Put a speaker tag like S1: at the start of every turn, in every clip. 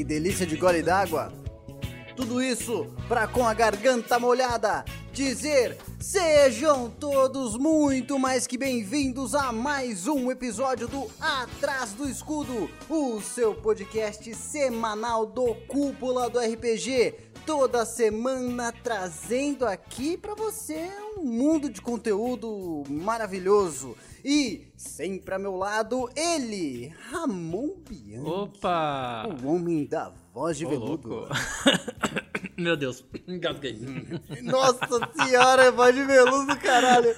S1: que delícia de gole d'água! Tudo isso para com a garganta molhada dizer: sejam todos muito mais que bem-vindos a mais um episódio do Atrás do Escudo, o seu podcast semanal do Cúpula do RPG. Toda semana trazendo aqui para você um mundo de conteúdo maravilhoso. E sempre a meu lado, ele, Ramon Bianchi.
S2: Opa!
S1: O homem da voz de
S2: Ô,
S1: veludo.
S2: Meu Deus, engasguei.
S1: Nossa senhora, é voz de veludo do caralho.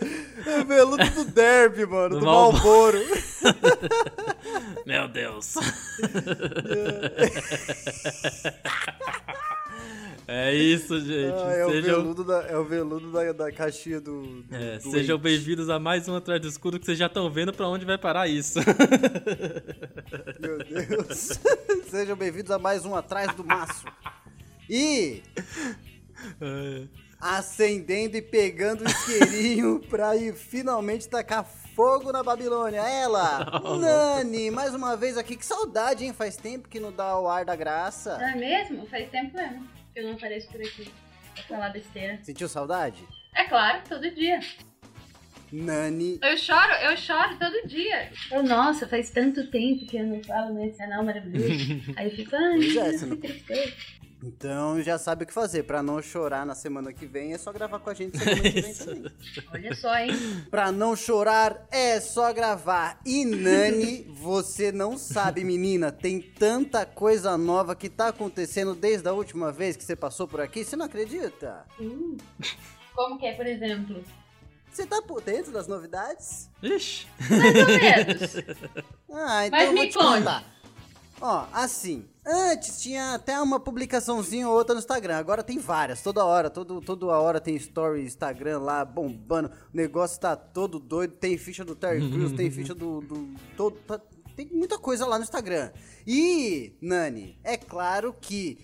S1: É veludo do derby, mano, do,
S2: Do
S1: Malboro.
S2: Meu Deus. É isso, gente.
S1: Ah, é, o
S2: sejam
S1: veludo da, é o veludo da, da caixinha do. do
S2: é,
S1: do
S2: sejam bem-vindos a mais um Atrás do Escudo que vocês já estão vendo pra onde vai parar isso.
S1: Meu Deus. Sejam bem-vindos a mais um Atrás do Maço. E
S2: É.
S1: acendendo e pegando o isqueirinho pra ir finalmente tacar fogo na Babilônia. Ela, Nani, mais uma vez aqui. Que saudade, hein? Faz tempo que não dá o ar da graça.
S3: Não é mesmo? Faz tempo mesmo eu não apareço por aqui pra falar besteira.
S1: Sentiu saudade?
S3: É claro, todo dia.
S1: Nani,
S3: Eu choro, eu choro todo dia. Eu, nossa, faz tanto tempo que eu não falo nesse canal maravilhoso. Aí eu fico, ai,
S1: Pois é,
S3: que
S1: não-
S3: tristeza.
S1: Então já sabe o que fazer. Pra não chorar na semana que vem, é só gravar com a gente semana que vem também.
S3: Olha só, hein?
S1: Pra não chorar, é só gravar. E Nani, você não sabe, menina, tem tanta coisa nova que tá acontecendo desde a última vez que você passou por aqui, você não acredita?
S3: Hum. Como que é, por exemplo?
S1: Você tá por dentro das novidades?
S2: Ixi.
S3: Mais ou menos.
S1: Ah, então
S3: Mas
S1: eu vou
S3: me
S1: te contar. Ó, assim, antes tinha até uma publicaçãozinha ou outra no Instagram, agora tem várias, toda hora, todo, toda hora tem story Instagram lá bombando, o negócio tá todo doido, tem ficha do Terry Crews, tem ficha do, do todo, tá- tem muita coisa lá no Instagram. E, Nani, é claro que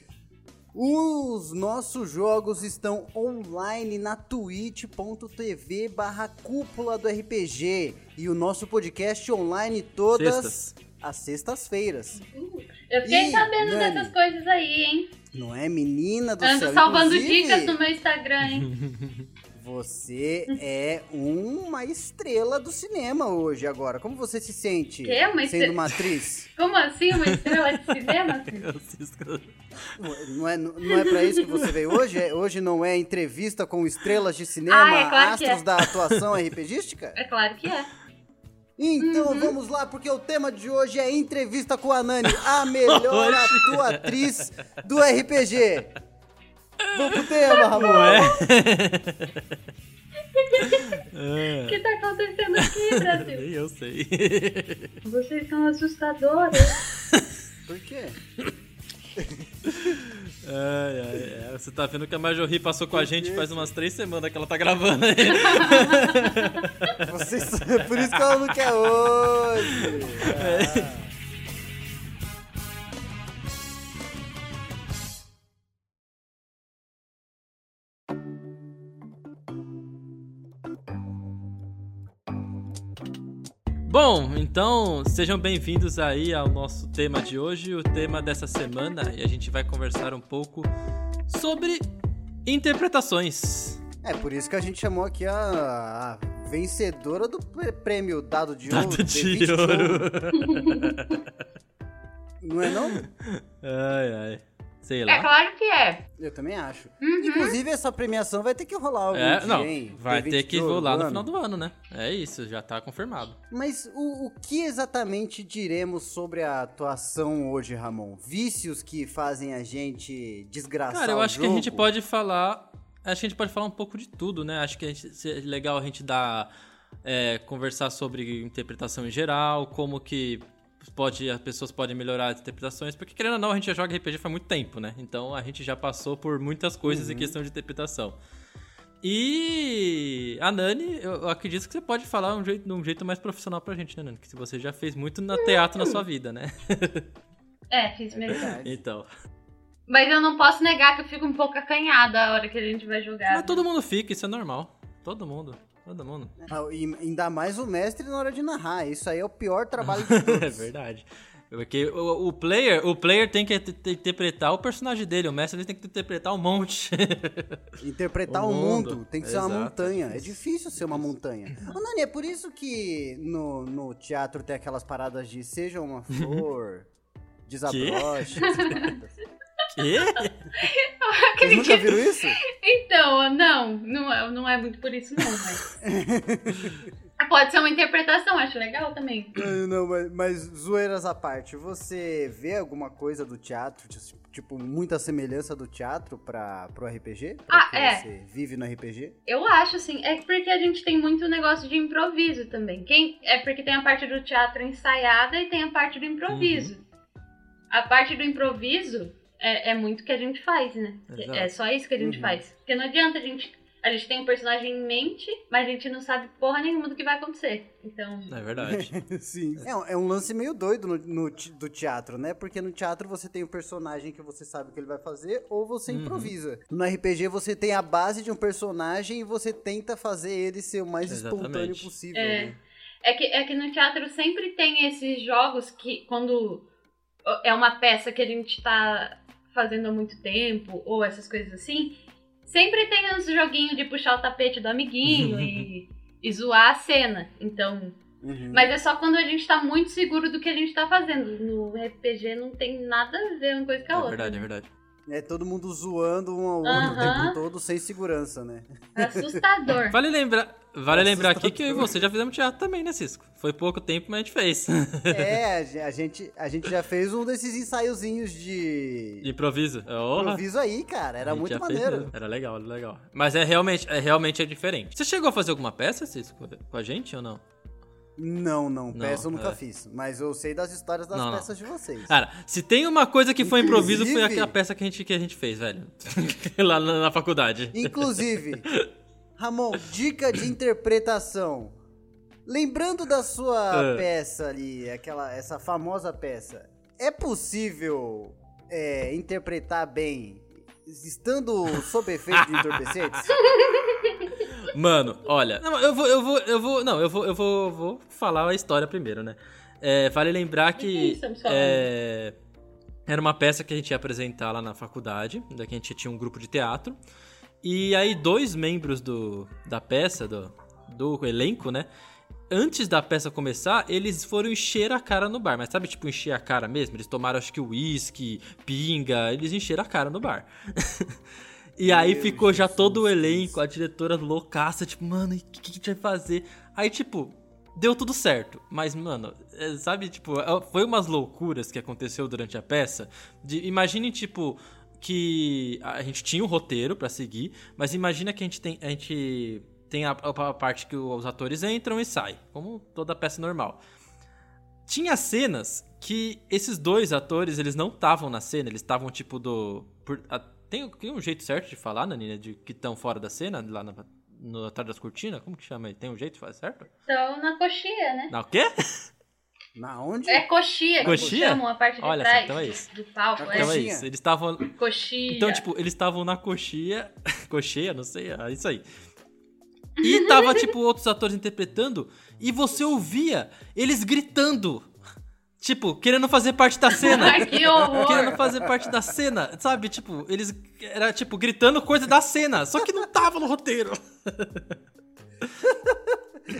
S1: os nossos jogos estão online na twitch.tv barra cúpula do RPG e o nosso podcast online todas
S2: Sextas.
S1: as sextas-feiras.
S3: Eu fiquei
S1: Ih,
S3: sabendo
S1: Nani.
S3: dessas coisas aí, hein?
S1: Não é, menina do
S3: Ando
S1: céu?
S3: salvando
S1: Inclusive,
S3: dicas no meu Instagram, hein?
S1: Você é uma estrela do cinema hoje agora. Como você se sente
S3: Quê? Uma
S1: sendo
S3: estre-
S1: uma atriz?
S3: Como assim? Uma estrela de cinema?
S2: cisco.
S1: Não é, não é pra isso que você veio hoje? É- Hoje não é entrevista com estrelas de cinema,
S3: Ah, é claro que
S1: astros
S3: é.
S1: da atuação RPGística?
S3: É claro que é.
S1: Então
S3: Uhum.
S1: vamos lá, porque o tema de hoje é entrevista com a Nani, a melhor
S2: Oxi.
S1: atuatriz do RPG. Vamos pro tema, Ramon.
S2: Ué?
S3: O que tá acontecendo aqui, Brasil?
S2: Nem eu sei.
S3: Vocês são assustadoras.
S1: Por quê?
S2: Ai, ai, é, Você tá vendo que a Marjorie passou com a gente faz umas três semanas que ela tá gravando aí.
S1: Vocês... Por isso que ela não quer hoje. Ah.
S2: Bom, então sejam bem-vindos aí ao nosso tema de hoje, o tema dessa semana, e a gente vai conversar um pouco sobre interpretações.
S1: É por isso que a gente chamou aqui a, a vencedora do prê- prêmio Dado de Ouro.
S2: Dado de
S1: Vinci Show.
S2: ouro.
S1: Não é não?
S2: Ai, ai. Sei
S3: É
S2: lá.
S3: claro que é.
S1: Eu também acho.
S3: Uhum.
S1: Inclusive, essa premiação vai ter que rolar algum
S2: É,
S1: dia,
S2: não,
S1: hein?
S2: vai
S1: The
S2: ter que rolar no
S1: ano.
S2: final do ano, né? É isso, já tá confirmado.
S1: Mas o, o que exatamente diremos sobre a atuação hoje, Ramon? Vícios que fazem a gente desgraçar
S2: Cara, eu
S1: o
S2: acho que a gente pode falar. Acho que a gente pode falar um pouco de tudo, né? Acho que a gente, é legal a gente dar. é, conversar sobre interpretação em geral, como que pode, as pessoas podem melhorar as interpretações, porque querendo ou não, a gente já joga RPG faz muito tempo, né? Então a gente já passou por muitas coisas em
S1: Uhum.
S2: questão de interpretação. E a Nani, eu acredito que você pode falar um jeito, de um jeito mais profissional pra gente, né, Nani? Que você já fez muito na teatro na sua vida, né?
S3: É, fiz.
S1: Verdade.
S2: Então.
S3: Mas eu não posso negar que eu fico um pouco acanhada a hora que a gente vai jogar.
S2: Mas todo mundo fica, isso é normal. Todo mundo. Todo mundo.
S1: Ah, e ainda mais o mestre na hora de narrar. Isso aí é o pior trabalho de todos.
S2: é verdade. Porque o, o player, o player tem que te- interpretar o personagem dele, o mestre ele tem que interpretar um monte.
S1: Interpretar
S2: O
S1: o mundo,
S2: mundo.
S1: tem que ser uma
S2: Exato,
S1: montanha.
S2: é
S1: É difícil ser uma montanha. Ô, Nani, é por isso que no, no teatro tem aquelas paradas de seja uma flor, desabroche. essas paradas.
S2: Quê?
S1: Vocês nunca viram isso?
S3: Então, não, não é, não é muito por isso não, mas... Pode ser uma interpretação, acho legal também.
S1: Não, mas, mas zoeiras à parte, você vê alguma coisa do teatro, tipo, muita semelhança do teatro para pro RPG? Pra
S3: Ah, é.
S1: você vive no RPG?
S3: Eu acho, assim, é porque a gente tem muito negócio de improviso também. Quem, é porque tem a parte do teatro ensaiada e tem a parte do improviso. A parte do improviso é, é muito que a gente faz, né?
S2: Exato.
S3: É só isso que a gente
S1: Uhum.
S3: faz. Porque não adianta a gente. A gente tem um personagem em mente, mas a gente não sabe porra nenhuma do que vai acontecer. Então.
S2: É verdade.
S1: Sim. É, um- é um lance meio doido no, no do teatro, né? Porque no teatro você tem o personagem que você sabe o que ele vai fazer ou você
S2: Uhum.
S1: improvisa. No RPG você tem a base de um personagem e você tenta fazer ele ser o mais espontâneo
S2: Exatamente.
S1: possível.
S3: É.
S1: né?
S3: É que, é que no teatro sempre tem esses jogos que, quando é uma peça que a gente tá fazendo há muito tempo, ou essas coisas assim, sempre tem uns joguinhos de puxar o tapete do amiguinho e, e zoar a cena. Então.
S1: Uhum.
S3: Mas é só quando a gente tá muito seguro do que a gente tá fazendo. No RPG não tem nada a ver uma coisa com a
S2: É
S3: outra.
S2: verdade, é verdade.
S1: É todo mundo zoando um ao outro o
S3: Aham.
S1: tempo todo sem segurança, né?
S3: Assustador.
S2: Vale lembrar, vale lembrar aqui que eu e você já fizemos teatro também, né, Cisco? Foi pouco tempo, mas a gente fez.
S1: É, a ge- a gente, a gente já fez um desses ensaiozinhos de
S2: De improviso. Orra.
S1: improviso aí, cara. Era muito maneiro.
S2: Era legal, era legal. Mas é realmente, é realmente é diferente. Você chegou a fazer alguma peça, Cisco, com a gente ou não?
S1: Não, não,
S2: Não,
S1: peça eu nunca
S2: é.
S1: fiz. Mas eu sei das histórias das
S2: Não, não.
S1: peças de vocês.
S2: Cara, se tem uma coisa que foi improviso, foi aquela peça que a gente, que a gente fez, velho. Lá na, na faculdade.
S1: Inclusive, Ramon, dica de interpretação. Lembrando da sua
S2: É.
S1: peça ali, aquela, essa famosa peça, é possível é, interpretar bem estando sob efeito de entorpecentes?
S2: Mano, olha. Não, eu vou, eu vou, eu vou. Não, eu vou, eu vou, vou falar a história primeiro, né? É, vale lembrar que. é, era uma peça que a gente ia apresentar lá na faculdade, da que a gente tinha um grupo de teatro. E aí, dois membros do, da peça, do, do elenco, né? Antes da peça começar, eles foram encher a cara no bar. Mas sabe, tipo, encher a cara mesmo? Eles tomaram, acho que, uísque, pinga. Eles encheram a cara no bar. e aí
S1: Meu
S2: ficou já
S1: Jesus
S2: todo o elenco, a diretora loucaça, tipo, mano, o que, que a gente vai fazer? Aí, tipo, deu tudo certo. Mas, mano, é, sabe, tipo, é- foi umas loucuras que aconteceu durante a peça. De, imagine, tipo, que a gente tinha um roteiro pra seguir, mas imagina que a gente tem, a gente tem a, a parte que os atores entram e saem, como toda peça normal. Tinha cenas que esses dois atores, eles não estavam na cena, eles estavam tipo do... por- a- tem, tem um jeito certo de falar, Nanina, de que estão fora da cena, lá na, no, atrás das cortinas? Como que chama aí? Tem um jeito de falar certo?
S3: Então, na coxia, né?
S2: Na o quê?
S1: Na onde?
S3: É coxia, que
S2: Coxia?
S3: chamam a parte de
S2: Olha,
S3: trás
S2: então é isso.
S3: do palco.
S1: Na
S3: é.
S2: Então é isso, eles estavam...
S3: Coxia.
S2: Então, tipo, eles estavam na coxinha. coxinha, não sei, é isso aí. E tava, tipo, outros atores interpretando. E você ouvia eles gritando. Tipo, querendo fazer parte da cena.
S3: Ai, que horror.
S2: Querendo fazer parte da cena, sabe? Tipo, eles. Era, tipo, gritando coisa da cena. Só que não tava no roteiro.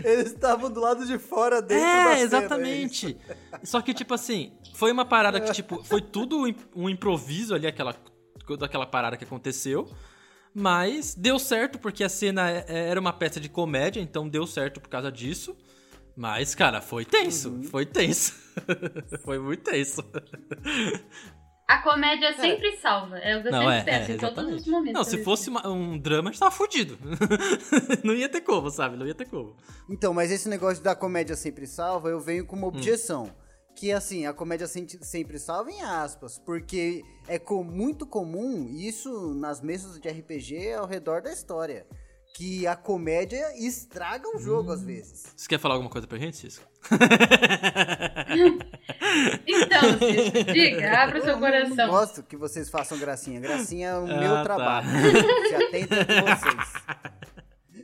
S1: Eles estavam do lado de fora dentro da cena.
S2: É,
S1: isso.
S2: exatamente. Só que, tipo assim, foi uma parada que, tipo, foi tudo um improviso ali, aquela, daquela parada que aconteceu. Mas deu certo porque a cena é- era uma peça de comédia, então deu certo por causa disso. Mas, cara, foi tenso.
S1: Uhum.
S2: Foi tenso. foi muito tenso.
S3: A comédia sempre salva. É o que eu
S2: Não,
S3: sempre
S2: é,
S3: peço
S2: é,
S3: em todos os momentos.
S2: Não, se fosse uma- um drama, a gente tava fudido. não ia ter como, sabe? Não ia ter como.
S1: Então, mas esse negócio da comédia sempre salva, eu venho com uma objeção. Que assim, a comédia sem- sempre salva em aspas, porque é co- muito comum isso nas mesas de RPG ao redor da história. Que a comédia estraga o jogo às vezes.
S2: Você quer falar alguma coisa pra gente, Cisco?
S3: Então, Cisco, diga, abra o seu
S1: Eu não- eu
S3: coração.
S1: gosto que vocês façam gracinha. Gracinha é o
S2: Ah,
S1: meu
S2: tá.
S1: trabalho. Se atentem com vocês.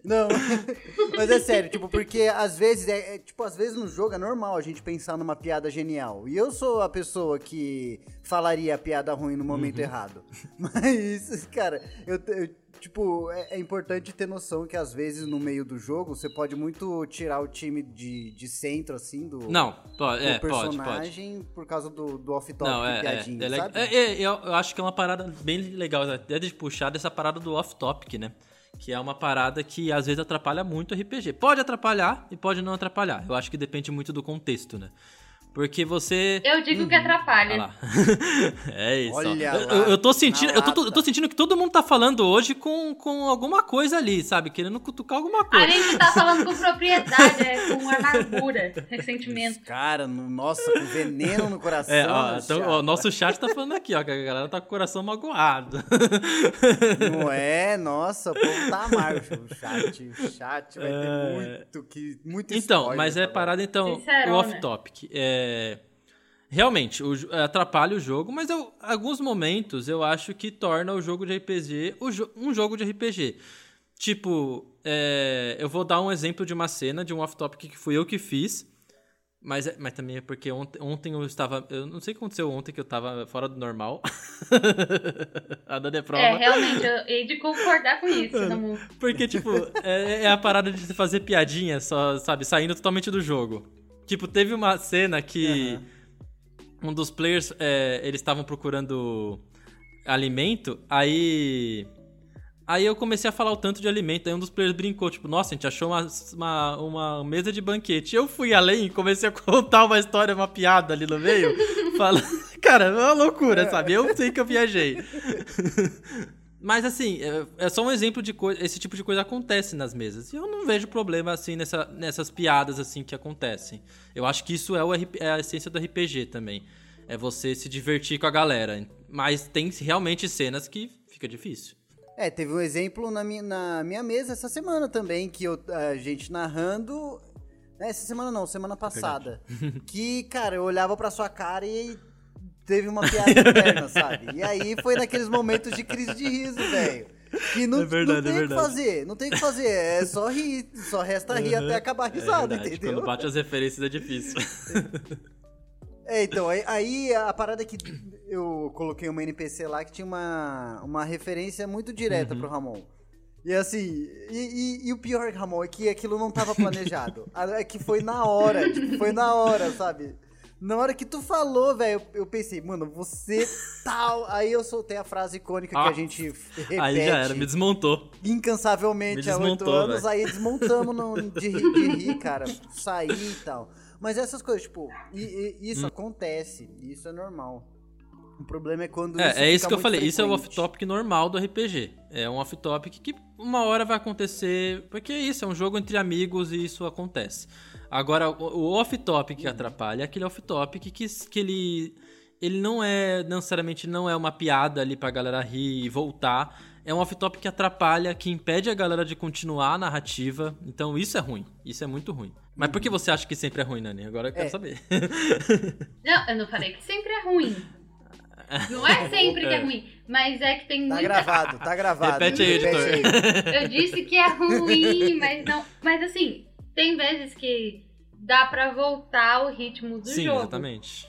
S1: Não, mas é sério, tipo, porque às vezes, é, é, tipo, às vezes no jogo é normal a gente pensar numa piada genial. E eu sou a pessoa que falaria a piada ruim no momento
S2: Uhum.
S1: errado. Mas, cara, eu, eu, tipo, é, é importante ter noção que às vezes no meio do jogo você pode muito tirar o time de, de centro, assim, do,
S2: Não, pode,
S1: do
S2: é, pode, pode.
S1: personagem por causa do, do off-top
S2: Não, é, é,
S1: piadinha,
S2: é,
S1: sabe?
S2: É, é, eu, eu acho que é uma parada bem legal, até de puxar dessa parada do off-topic, né? Que é uma parada que às vezes atrapalha muito o RPG. Pode atrapalhar e pode não atrapalhar. Eu acho que depende muito do contexto, né? Porque você.
S3: Eu digo que
S2: Olha
S3: atrapalha.
S2: é isso.
S1: Olha
S2: eu,
S1: lá,
S2: eu- eu tô sentindo, eu tô, eu tô sentindo que todo mundo tá falando hoje com, com alguma coisa ali, sabe? Querendo cutucar alguma
S3: A
S2: coisa.
S3: gente tá falando com propriedade, é, com amargura, ressentimento.
S1: Cara, no- nossa, com veneno no coração.
S2: É, ó, então, ó, nosso chat tá falando aqui, ó, que a galera tá com o coração magoado.
S1: Não é? Nossa, o povo tá amargo. O chat, o chat vai ter
S2: É.
S1: muito que muito
S2: Então, mas é parada, então,
S3: Sincerona.
S2: o off-topic. É... Realmente, o atrapalha o jogo, mas eu, alguns momentos eu acho que torna o jogo de RPG jo- um jogo de RPG. Tipo, é, eu vou dar um exemplo de uma cena de um off-topic que fui eu que fiz, mas, é- mas também é porque ontem, ontem eu estava. Eu não sei o que aconteceu ontem que eu estava fora do normal. A Dani é prova.
S3: É, realmente, eu hei de concordar com isso. Não...
S2: Porque, tipo, é, é a parada de fazer piadinha, só, sabe, saindo totalmente do jogo. Tipo, teve uma cena que um dos players, é, eles estavam procurando alimento, aí... Aí eu comecei a falar o tanto de alimento, aí um dos players brincou, tipo, nossa, a gente achou uma, uma, uma mesa de banquete. Eu fui além e comecei a contar uma história, uma piada ali no meio, falando... Cara, é uma loucura, sabe? Eu sei que eu viajei. Mas assim, é- é só um exemplo de coisa. Esse tipo de coisa acontece nas mesas. E eu não vejo problema assim nessa, nessas piadas assim que acontecem. Eu acho que isso é, o é a essência do RPG também. É você se divertir com a galera. Mas tem realmente cenas que fica difícil.
S1: É, teve um exemplo na minha, na minha mesa essa semana também, que eu, a gente narrando. né, Essa semana não, semana passada. que, cara, eu olhava pra sua cara e teve uma piada interna, sabe? E aí foi naqueles momentos de crise de riso, velho. Que não,
S2: É verdade,
S1: não tem
S2: é
S1: o que
S2: verdade.
S1: fazer, não tem o que fazer, é só rir, só resta rir até acabar a risada,
S2: é
S1: entendeu?
S2: Quando bate as referências é difícil.
S1: É, então, aí, aí a parada é que eu coloquei uma NPC lá que tinha uma, uma referência muito direta
S2: Uhum.
S1: pro Ramon. E assim, e, e- e o pior, Ramon, é que aquilo não tava planejado. É que foi na hora, tipo, foi na hora, sabe? Na hora que tu falou, velho, eu, pensei, mano, você tal. Aí eu soltei a frase icônica que
S2: Ah,
S1: a gente repete
S2: Aí já era, me desmontou.
S1: incansavelmente
S2: Me
S1: há oito
S2: desmontou,
S1: anos,
S2: velho.
S1: aí desmontamos no- de, rir, de rir, cara, sair e tal. Mas essas coisas, tipo, e- e- isso acontece, isso é normal. O problema é quando
S2: É, é isso que eu falei. Isso é o
S1: frequente.
S2: off-topic normal do RPG. É um off-topic que uma hora vai acontecer. Porque é isso, é um jogo entre amigos e isso acontece. Agora, o, off-topic que atrapalha é aquele off-topic que, que ele. Ele não é necessariamente não é uma piada ali pra galera rir e voltar. É um off-topic que atrapalha, que impede a galera de continuar a narrativa. Então isso é ruim. Isso é muito ruim. Mas por que você acha que sempre é ruim, Nani? Agora eu quero
S1: É.
S2: saber.
S3: Não, eu não falei que sempre é ruim. Não é sempre que é
S2: É.
S3: ruim, mas é que tem
S1: Tá
S3: muita...
S1: gravado, tá gravado.
S2: Repete aí, editor.
S3: Eu disse que é ruim, mas não... Mas assim, tem vezes que dá pra voltar o ritmo do
S2: Sim,
S3: jogo.
S2: exatamente.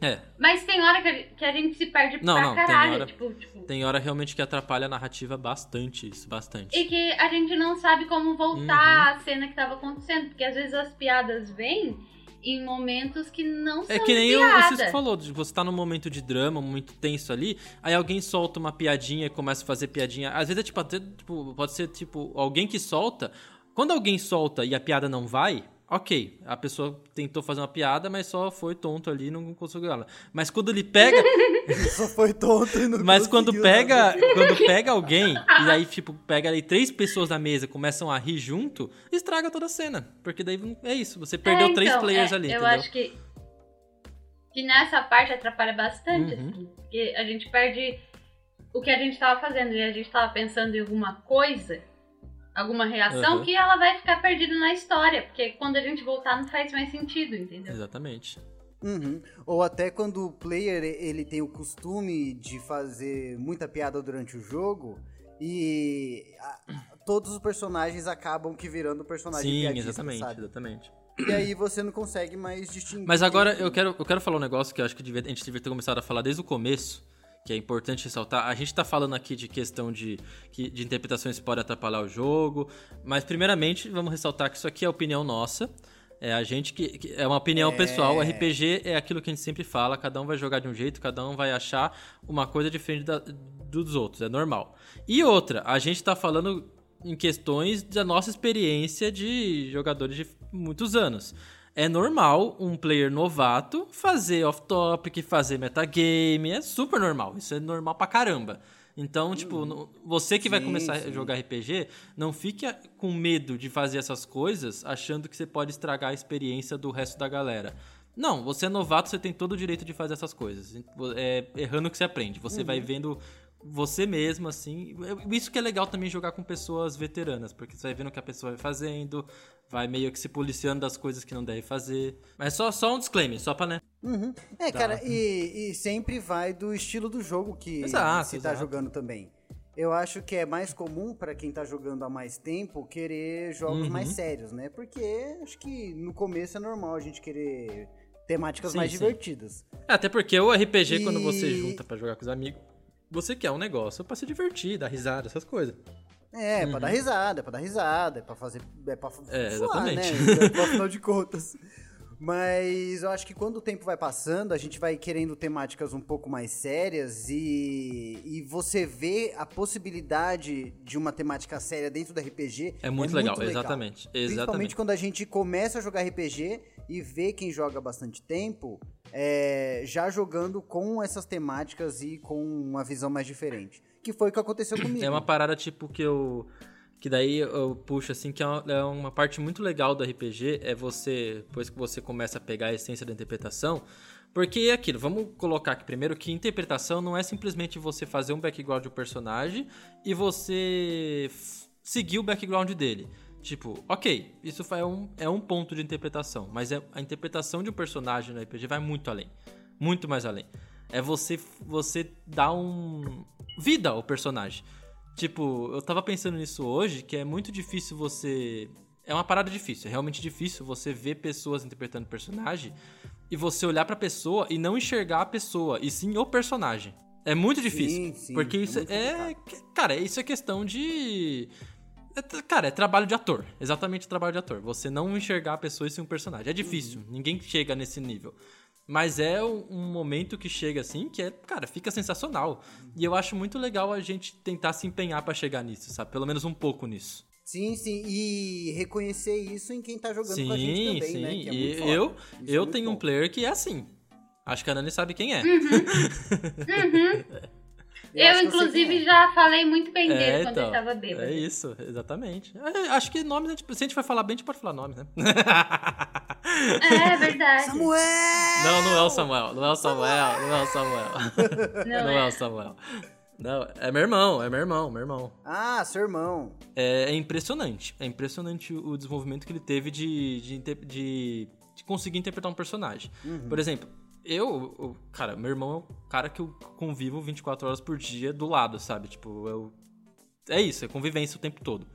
S2: É,
S3: Mas tem hora que a, gente se perde
S2: Não,
S3: pra
S2: não, tem
S3: caralho.
S2: hora-
S3: Tipo, tipo,
S2: Tem hora realmente que atrapalha a narrativa bastante, isso, bastante.
S3: E que a gente não sabe como voltar a cena que tava acontecendo. Porque às vezes as piadas vêm em momentos que não
S2: É
S3: são
S2: que nem o, o
S3: piada.
S2: Cisco falou, você tá num momento de drama, momento tenso ali, aí alguém solta uma piadinha e começa a fazer piadinha. Às vezes é tipo, até, tipo, pode ser tipo, alguém que solta. Quando alguém solta e a piada não vai, ok. A pessoa tentou fazer uma piada, mas só foi tonto ali e não conseguiu ela. Mas quando ele pega.
S1: Só foi tonto e não
S2: Mas quando
S1: conseguiu
S2: pega,
S1: nada.
S2: quando pega alguém, e aí, tipo, pega ali três pessoas na mesa e começam a rir junto, estraga toda a cena. Porque daí é isso, você perdeu
S3: É,
S2: três
S3: então,
S2: players
S3: é,
S2: ali,
S3: Eu
S2: entendeu?
S3: acho que, que nessa parte atrapalha bastante,
S2: Uhum.
S3: assim. Porque a gente perde o que a gente tava fazendo. E a gente tava pensando em alguma coisa, alguma reação,
S2: Uhum.
S3: que ela vai ficar perdida na história. Porque quando a gente voltar não faz mais sentido, entendeu?
S2: Exatamente.
S1: Uhum. Ou até quando o player ele tem o costume de fazer muita piada durante o jogo e a- todos os personagens acabam que virando personagem
S2: Sim,
S1: piadista,
S2: exatamente,
S1: sabe?
S2: exatamente.
S1: E aí você não consegue mais distinguir.
S2: Mas agora eu quero, eu quero falar um negócio que eu acho que devia- a gente devia ter começado a falar desde o começo, que é importante ressaltar. A gente tá falando aqui de questão de, de interpretações que podem atrapalhar o jogo, mas primeiramente vamos ressaltar que isso aqui é opinião nossa. É a gente que, que- é uma opinião
S1: É.
S2: pessoal. O RPG é aquilo que a gente sempre fala. Cada um vai jogar de um jeito, cada um vai achar uma coisa diferente da- dos outros. É normal. E outra, a gente tá falando em questões da nossa experiência de jogadores de muitos anos. É normal um player novato fazer off-topic, fazer metagame, é super normal, isso é normal pra caramba. Então, tipo, no- você que vai
S1: Sim,
S2: começar a
S1: sim.
S2: jogar RPG, não fique a- com medo de fazer essas coisas achando que você pode estragar a experiência do resto da galera. Não, você é novato, você tem todo o direito de fazer essas coisas. É errando que você aprende. Você vai vendo você mesmo, assim. Isso que é legal também jogar com pessoas veteranas, porque você vai vendo o que a pessoa vai fazendo, vai meio que se policiando das coisas que não deve fazer. Mas só, só um disclaimer, só pra, né?
S1: Uhum. É,
S2: Tá.
S1: cara, e, e sempre vai do estilo do jogo que
S2: Exato,
S1: se tá
S2: exato.
S1: jogando também. Eu acho que é mais comum pra quem tá jogando há mais tempo querer jogos
S2: Uhum.
S1: mais sérios, né? Porque acho que no começo é normal a gente querer temáticas
S2: Sim,
S1: mais
S2: sim.
S1: divertidas.
S2: É, Até porque o RPG, quando você
S1: E-
S2: junta pra jogar com os amigos, você quer um negócio pra se divertir, dar risada, essas coisas.
S1: É, pra dar risada, é pra dar risada, é pra fazer. É pra
S2: Uhum. É,
S1: zoar,
S2: exatamente.
S1: né? Afinal de contas. Mas eu acho que quando o tempo vai passando, a gente vai querendo temáticas um pouco mais sérias e, e você vê a possibilidade de uma temática séria dentro do RPG.
S2: É muito legal, exatamente.
S1: Principalmente
S2: Exatamente.
S1: quando a gente começa a jogar RPG e vê quem joga bastante tempo é, já jogando com essas temáticas e com uma visão mais diferente. Que foi o que aconteceu comigo.
S2: É uma parada tipo que eu. Que daí eu puxo assim, que é uma, é parte muito legal do RPG, é você, depois que você começa a pegar a essência da interpretação. Porque é aquilo, vamos colocar aqui primeiro que interpretação não é simplesmente você fazer um background do personagem e você seguir o background dele. Tipo, ok, isso é um, é um ponto de interpretação, mas é, a interpretação de um personagem no RPG vai muito além. Muito mais além. É você, você dar um. vida ao personagem. Tipo, eu tava pensando nisso hoje, que é muito difícil você. É uma parada difícil, é realmente difícil você ver pessoas interpretando personagem e você olhar pra pessoa e não enxergar a pessoa, e sim o personagem. É muito difícil.
S1: Sim, sim,
S2: porque
S1: é
S2: isso
S1: muito
S2: é. Cara, isso é questão de. é Cara, é trabalho de ator. Exatamente trabalho de ator. Você não enxergar a pessoa e sim um personagem. É difícil.
S1: Uhum.
S2: Ninguém chega nesse nível. Mas é um um momento que chega assim que é, cara, fica sensacional. E eu acho muito legal a gente tentar se empenhar pra chegar nisso, sabe? Pelo menos um pouco nisso.
S1: Sim, sim. E reconhecer isso em quem tá jogando
S2: sim,
S1: com a gente também,
S2: sim.
S1: né? Que é
S2: e eu,
S1: Isso é
S2: eu
S1: muito
S2: tenho um
S1: bom.
S2: player que é assim. Acho que a Nani sabe quem é.
S1: Eu acho
S3: Eu,
S1: eu
S3: inclusive,
S1: é.
S3: já falei muito bem dele
S2: É,
S3: quando
S2: então,
S3: ele tava bêbado.
S2: é isso, exatamente. É, acho que nomes, a gente- se a gente vai falar bem, a gente pode falar nomes, né?
S3: É verdade.
S1: Samuel!
S2: Não, não é o Samuel. Não é o Samuel. Não é o Samuel.
S3: Não,
S2: Não
S3: é.
S2: é o Samuel. Não, é meu irmão, é meu irmão, meu irmão.
S1: Ah, seu irmão.
S2: É, é impressionante. É impressionante o desenvolvimento que ele teve de, de, de- de conseguir interpretar um personagem. Por exemplo, eu, eu- cara, meu irmão é o cara que eu convivo 24 horas por dia do lado, sabe? Tipo, eu. É isso, é convivência o tempo todo.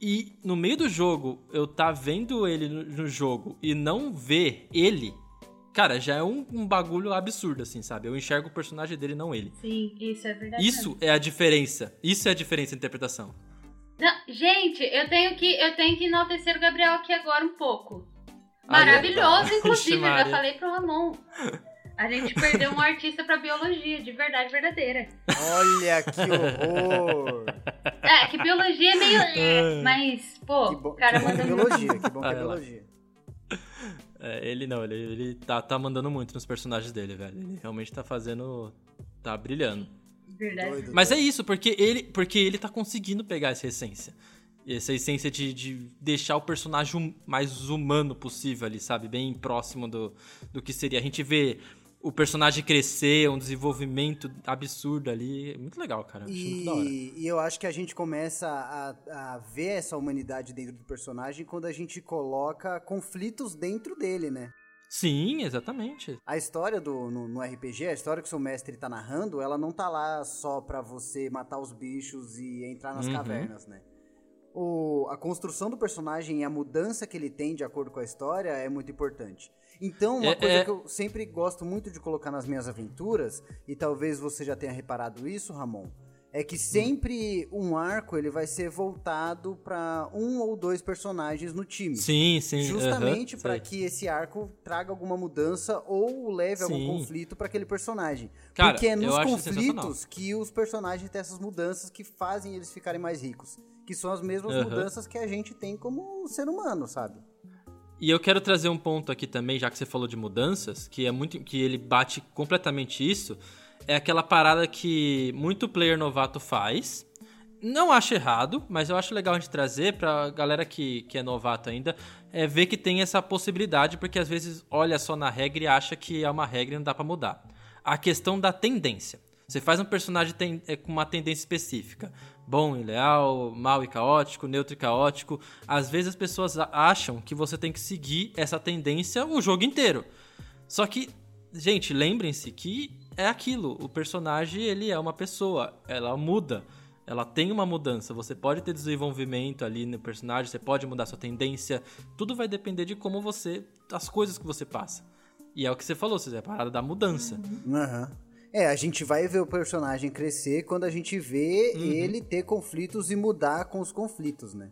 S2: E no meio do jogo, eu tá vendo ele no, no jogo e não ver ele, cara, já é um, um bagulho absurdo, assim, sabe? Eu enxergo o personagem dele, não ele.
S3: Sim, isso é verdade.
S2: Isso é a diferença. Isso é a diferença de interpretação.
S3: Não, gente, eu tenho que eu tenho que enaltecer o Gabriel aqui agora um pouco. Maravilhoso, inclusive, eu já falei pro Ramon. A gente perdeu um artista pra biologia, de verdade verdadeira.
S1: Olha que horror!
S3: É, que biologia é meio. é, mas, pô,
S1: que bom,
S3: o cara
S1: que bom que é
S3: manda
S1: biologia, que bom que é biologia.
S2: É, ele não, ele, ele tá, tá mandando muito nos personagens dele, velho. Ele realmente tá fazendo. tá brilhando.
S3: Verdade.
S1: Doido.
S2: Mas é isso, porque ele, porque ele tá conseguindo pegar essa essência. Essa essência de, de deixar o personagem hum- mais humano possível ali, sabe? Bem próximo do, do que seria. A gente vê o personagem crescer, um desenvolvimento absurdo ali. É muito legal, cara. Acho muito da hora.
S1: E, e eu acho que a gente começa a, a ver essa humanidade dentro do personagem quando a gente coloca conflitos dentro dele, né?
S2: Sim, exatamente.
S1: A história do, no, no RPG, a história que o seu mestre tá narrando, ela não tá lá só pra você matar os bichos e entrar nas
S2: Uhum.
S1: cavernas, né? O, a construção do personagem e a mudança que ele tem de acordo com a história é muito importante. Então, uma
S2: É-
S1: coisa
S2: é-
S1: que eu sempre gosto muito de colocar nas minhas aventuras, e talvez você já tenha reparado isso, Ramon, é que sempre um arco ele vai ser voltado para um ou dois personagens no time.
S2: Sim, sim.
S1: Justamente
S2: aham,
S1: para
S2: sei.
S1: que esse arco traga alguma mudança ou leve algum
S2: Sim.
S1: conflito para aquele personagem.
S2: Cara,
S1: Porque é nos conflitos que os personagens têm essas mudanças que fazem eles ficarem mais ricos. Que são as mesmas
S2: Aham.
S1: mudanças que a gente tem como ser humano, sabe?
S2: E eu quero trazer um ponto aqui também, já que você falou de mudanças, que é muito que ele bate completamente isso, é aquela parada que muito player novato faz. Não acho errado, mas eu acho legal a gente trazer pra galera que, que é novato ainda, é ver que tem essa possibilidade, porque às vezes olha só na regra e acha que é uma regra e não dá pra mudar. A questão da tendência. Você faz um personagem tem- é, com uma tendência específica. Bom e leal, mal e caótico, neutro e caótico. Às vezes as pessoas acham que você tem que seguir essa tendência o jogo inteiro. Só que, gente, lembrem-se que é aquilo. O personagem, ele é uma pessoa. Ela muda. Ela tem uma mudança. Você pode ter desenvolvimento ali no personagem, você pode mudar sua tendência. Tudo vai depender de como você. as coisas que você passa. E é o que você falou, você é a parada da mudança.
S1: Aham. É, a gente vai ver o personagem crescer quando a gente vê
S2: Uhum.
S1: ele ter conflitos e mudar com os conflitos, né?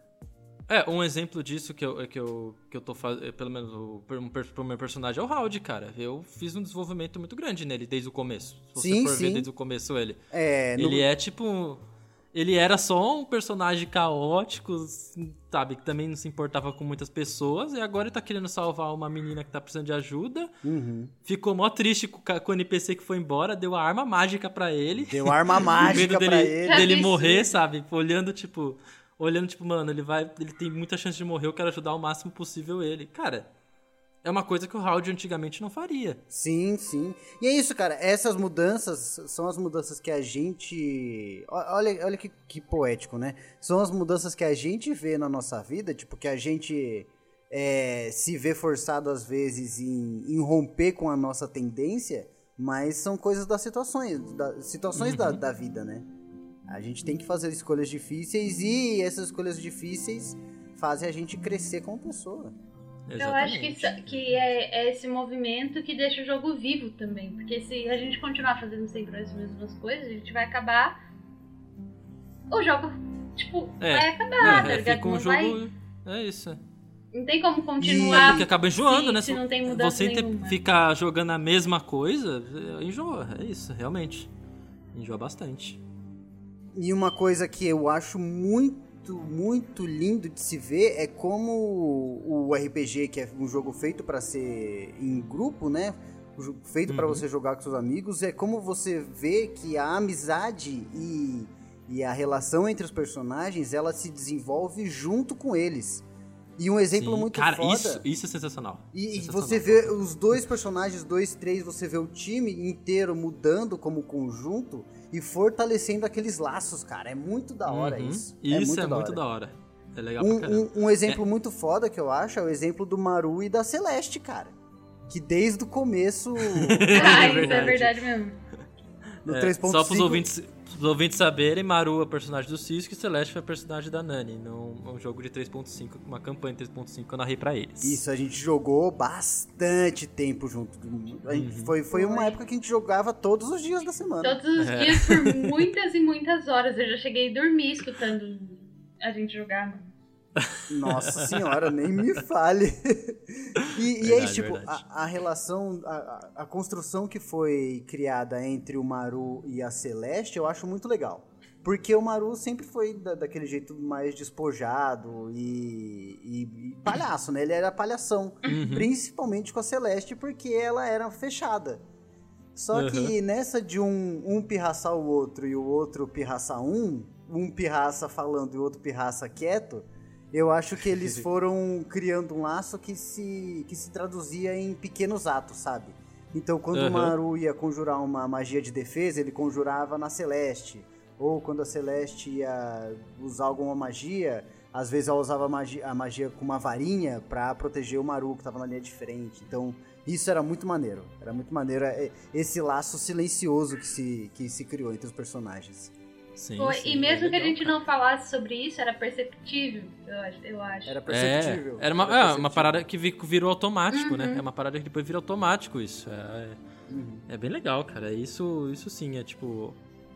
S2: É, um exemplo disso que eu, que eu, que eu tô fazendo, pelo menos o, um pro meu personagem é o Howdy, cara. Eu fiz um desenvolvimento muito grande nele desde o começo. Se você
S1: Sim,
S2: for ver
S1: sim.
S2: desde o começo ele.
S1: É, no-
S2: Ele é tipo. Ele era só um personagem caótico, sabe? Que também não se importava com muitas pessoas. E agora ele tá querendo salvar uma menina que tá precisando de ajuda.
S1: Uhum.
S2: Ficou mó triste com, o NPC que foi embora, deu a arma mágica pra ele.
S1: Deu arma mágica
S2: medo
S1: pra ele.
S2: dele morrer, sabe? Olhando, tipo. Olhando, tipo, mano, ele vai. Ele tem muita chance de morrer, eu quero ajudar o máximo possível ele. Cara, é uma coisa que o Howdy antigamente não faria.
S1: Sim, sim. E é isso, cara. Essas mudanças são as mudanças que a gente. Olha, olha que, que poético, né? São as mudanças que a gente vê na nossa vida, tipo, que a gente é, se vê forçado às vezes em, em romper com a nossa tendência, mas são coisas das situações, da, situações da, da vida, né? A gente tem que fazer escolhas difíceis e essas escolhas difíceis fazem a gente crescer como pessoa.
S3: Eu acho que, que é, é esse movimento que deixa o jogo vivo também. Porque se a gente continuar fazendo sempre as mesmas coisas, a gente vai acabar. O jogo, tipo,
S2: É,
S3: vai acabar, tá
S2: é,
S3: ligado?
S2: fica um jogo.
S3: vai-
S2: É isso.
S3: Não tem como
S2: É
S3: continuar.
S2: porque acaba enjoando,
S3: se-
S2: né?
S3: se não tem mudança
S2: Você ter-
S3: nenhuma.
S2: ficar jogando a mesma coisa, é, enjoa. É isso, realmente. Enjoa bastante.
S1: E uma coisa que eu acho muito, muito lindo de se ver é como o RPG, que é um jogo feito para ser em grupo, né? Feito para
S2: Uhum.
S1: você jogar com seus amigos, é como você vê que a amizade e, e a relação entre os personagens, ela se desenvolve junto com eles. E um exemplo
S2: Sim.
S1: muito
S2: Cara,
S1: foda.
S2: isso, isso é sensacional.
S1: E, e
S2: Sensacional.
S1: você vê os dois personagens, dois, três, você vê o time inteiro mudando como conjunto e fortalecendo aqueles laços, cara. É muito da hora
S2: Uhum.
S1: isso.
S2: Isso
S1: é muito, da, hora.
S2: hora. É legal
S1: Um,
S2: pra caramba.
S1: um- um exemplo muito foda que eu acho é o exemplo do Maru e da Celeste, cara. Que desde o começo,
S3: Ah, isso é
S2: verdade.
S3: verdade mesmo.
S1: no
S2: É,
S1: 3.5...
S2: Só pros ouvintes, pros ouvintes saberem, Maru é o personagem do Cisco e Celeste foi a personagem da Nani. Num um jogo de 3.5, uma campanha de 3.5 que eu narrei pra eles.
S1: Isso, a gente jogou bastante tempo junto. A gente-
S2: Uhum.
S1: foi, foi uma época que a gente jogava todos os dias da semana.
S3: Todos os
S2: É.
S3: dias por muitas e muitas horas. Eu já cheguei a dormir escutando a gente jogar, mano.
S1: Nossa senhora, nem me fale. E, e aí,
S2: Verdade,
S1: tipo,
S2: verdade.
S1: a, a relação, a, a- construção que foi criada entre o Maru e a Celeste, eu acho muito legal. Porque o Maru sempre foi da- daquele jeito mais despojado e, e- e palhaço, né? Ele era palhação.
S2: Uhum.
S1: Principalmente com a Celeste, porque ela era fechada. Só que nessa de um, um pirraçar o outro e o outro pirraçar um, um pirraça falando e o outro pirraça quieto, eu acho que eles foram criando um laço que se, que se traduzia em pequenos atos, sabe? Então, quando o
S2: Aham.
S1: Maru ia conjurar uma magia de defesa, ele conjurava na Celeste. Ou quando a Celeste ia usar alguma magia, às vezes ela usava a magia, a magia com uma varinha pra proteger o Maru que tava na linha de frente. Então, isso era muito maneiro. Era muito maneiro é, esse laço silencioso que se, que se criou entre os personagens.
S2: Sim,
S3: Foi,
S2: sim,
S3: e
S2: é
S3: mesmo que a
S2: legal,
S3: gente
S2: cara.
S3: não falasse sobre isso, era perceptível, eu acho. Eu acho.
S1: Era
S2: É,
S1: perceptível.
S2: era uma,
S1: Era
S2: é, uma
S1: perceptível.
S2: parada que vi- virou automático, né?
S3: Uhum.
S2: É uma parada que depois vira automático isso. É,
S1: Uhum.
S2: é bem legal, cara. Isso, isso sim, é tipo.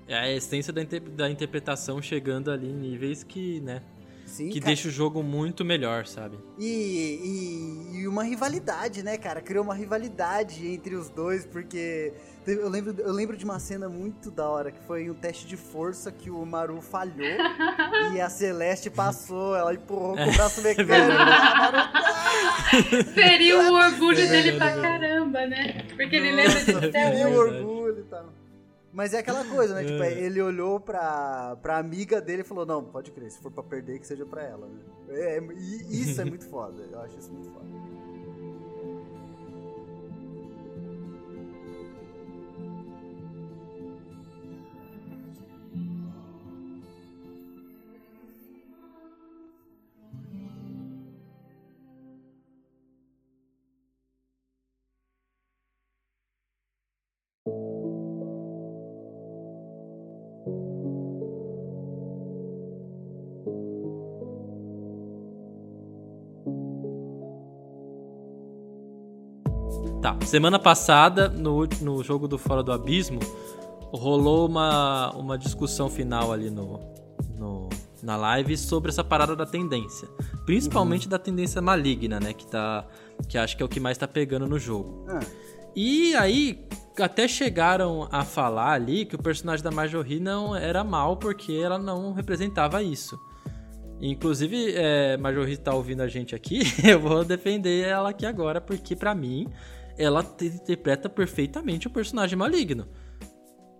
S2: É a essência da, inter- da interpretação chegando ali em níveis que, né?
S1: Sim,
S2: Que
S1: cara.
S2: deixa o jogo muito melhor, sabe?
S1: E, e, e uma rivalidade, né, cara? Criou uma rivalidade entre os dois, porque eu lembro, eu lembro de uma cena muito da hora, que foi um teste de força que o Maru falhou e a Celeste passou, ela empurrou com o braço mecânico. Ah, Maru, ah!
S3: Feriu o orgulho
S2: É
S3: dele pra
S2: é
S3: caramba, né? Porque ele lembra disso
S1: Nossa,
S3: até
S1: feriu o
S2: Verdade.
S1: orgulho e tal. Mas é aquela coisa, né? Tipo,
S2: É.
S1: ele olhou pra, pra amiga dele e falou, não, pode crer, se for pra perder, que seja pra ela, né? É, e isso é muito foda, eu acho isso muito foda.
S2: Tá, semana passada, no, no jogo do Fora do Abismo, rolou uma, uma discussão final ali no, no- na live sobre essa parada da tendência. Principalmente da tendência maligna, né? Que, tá, que acho que é o que mais tá pegando no jogo.
S1: Ah,
S2: E aí, até chegaram a falar ali que o personagem da Marjorie não era mal porque ela não representava isso. Inclusive, é, Marjorie tá ouvindo a gente aqui, eu vou defender ela aqui agora, porque pra mim, ela te- interpreta perfeitamente o personagem maligno.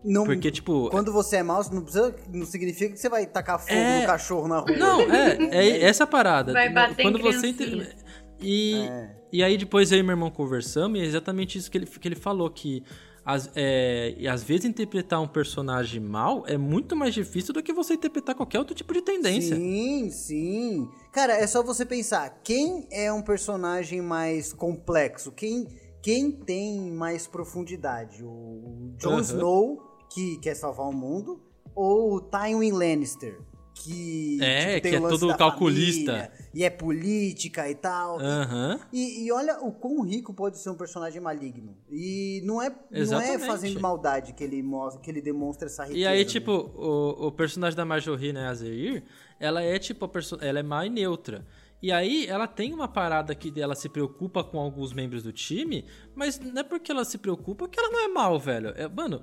S1: não,
S2: Porque, tipo.
S1: Quando você é mouse, não, precisa, não significa que você vai tacar fogo
S2: É.
S1: no cachorro na rua.
S2: Não, é, é essa a parada.
S3: Vai bater em
S2: Quando você
S3: criancinha.
S2: inter- E,
S1: É.
S2: e aí depois eu e meu irmão conversamos e é exatamente isso que ele, que ele falou, que às, é, e às vezes interpretar um personagem mal é muito mais difícil do que você interpretar qualquer outro tipo de tendência.
S1: Sim, sim. Cara, é só você pensar, quem é um personagem mais complexo? Quem, quem tem mais profundidade? O Jon
S2: Aham.
S1: Snow, que quer salvar o mundo, ou o Tywin Lannister? Que,
S2: É,
S1: tipo,
S2: que é todo calculista.
S1: família, e é política e tal.
S2: Aham.
S1: E, e olha o quão rico pode ser um personagem maligno. E não é, não é fazendo maldade que ele, mostra, que ele demonstra essa riqueza.
S2: E aí,
S1: né?
S2: tipo, o, o personagem da Marjorie, né, a Zeir, ela é tipo ela é má e neutra. E aí ela tem uma parada que ela se preocupa com alguns membros do time, mas não é porque ela se preocupa que ela não é mal, velho. É, mano,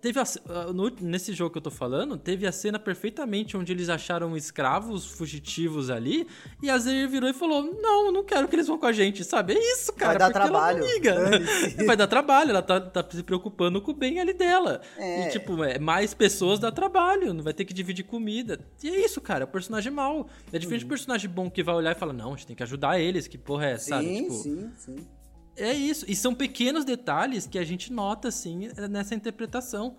S2: teve a no- nesse jogo que eu tô falando, teve a cena perfeitamente onde eles acharam escravos fugitivos ali, e a Zeir virou e falou: "Não, não quero que eles vão com a gente", sabe? É isso, cara,
S1: dar
S2: porque ela
S1: trabalho.
S2: Vai dar trabalho, ela tá, tá se preocupando com o bem ali dela.
S1: É.
S2: E, tipo, é, mais pessoas dá trabalho, não vai ter que dividir comida. E é isso, cara, é o personagem mau. É diferente do personagem bom que vai olhar e fala, não, a gente tem que ajudar eles, que porra é essa, sabe?
S1: Sim,
S2: Tipo,
S1: sim, sim.
S2: É isso. E são pequenos detalhes que a gente nota, assim, nessa interpretação.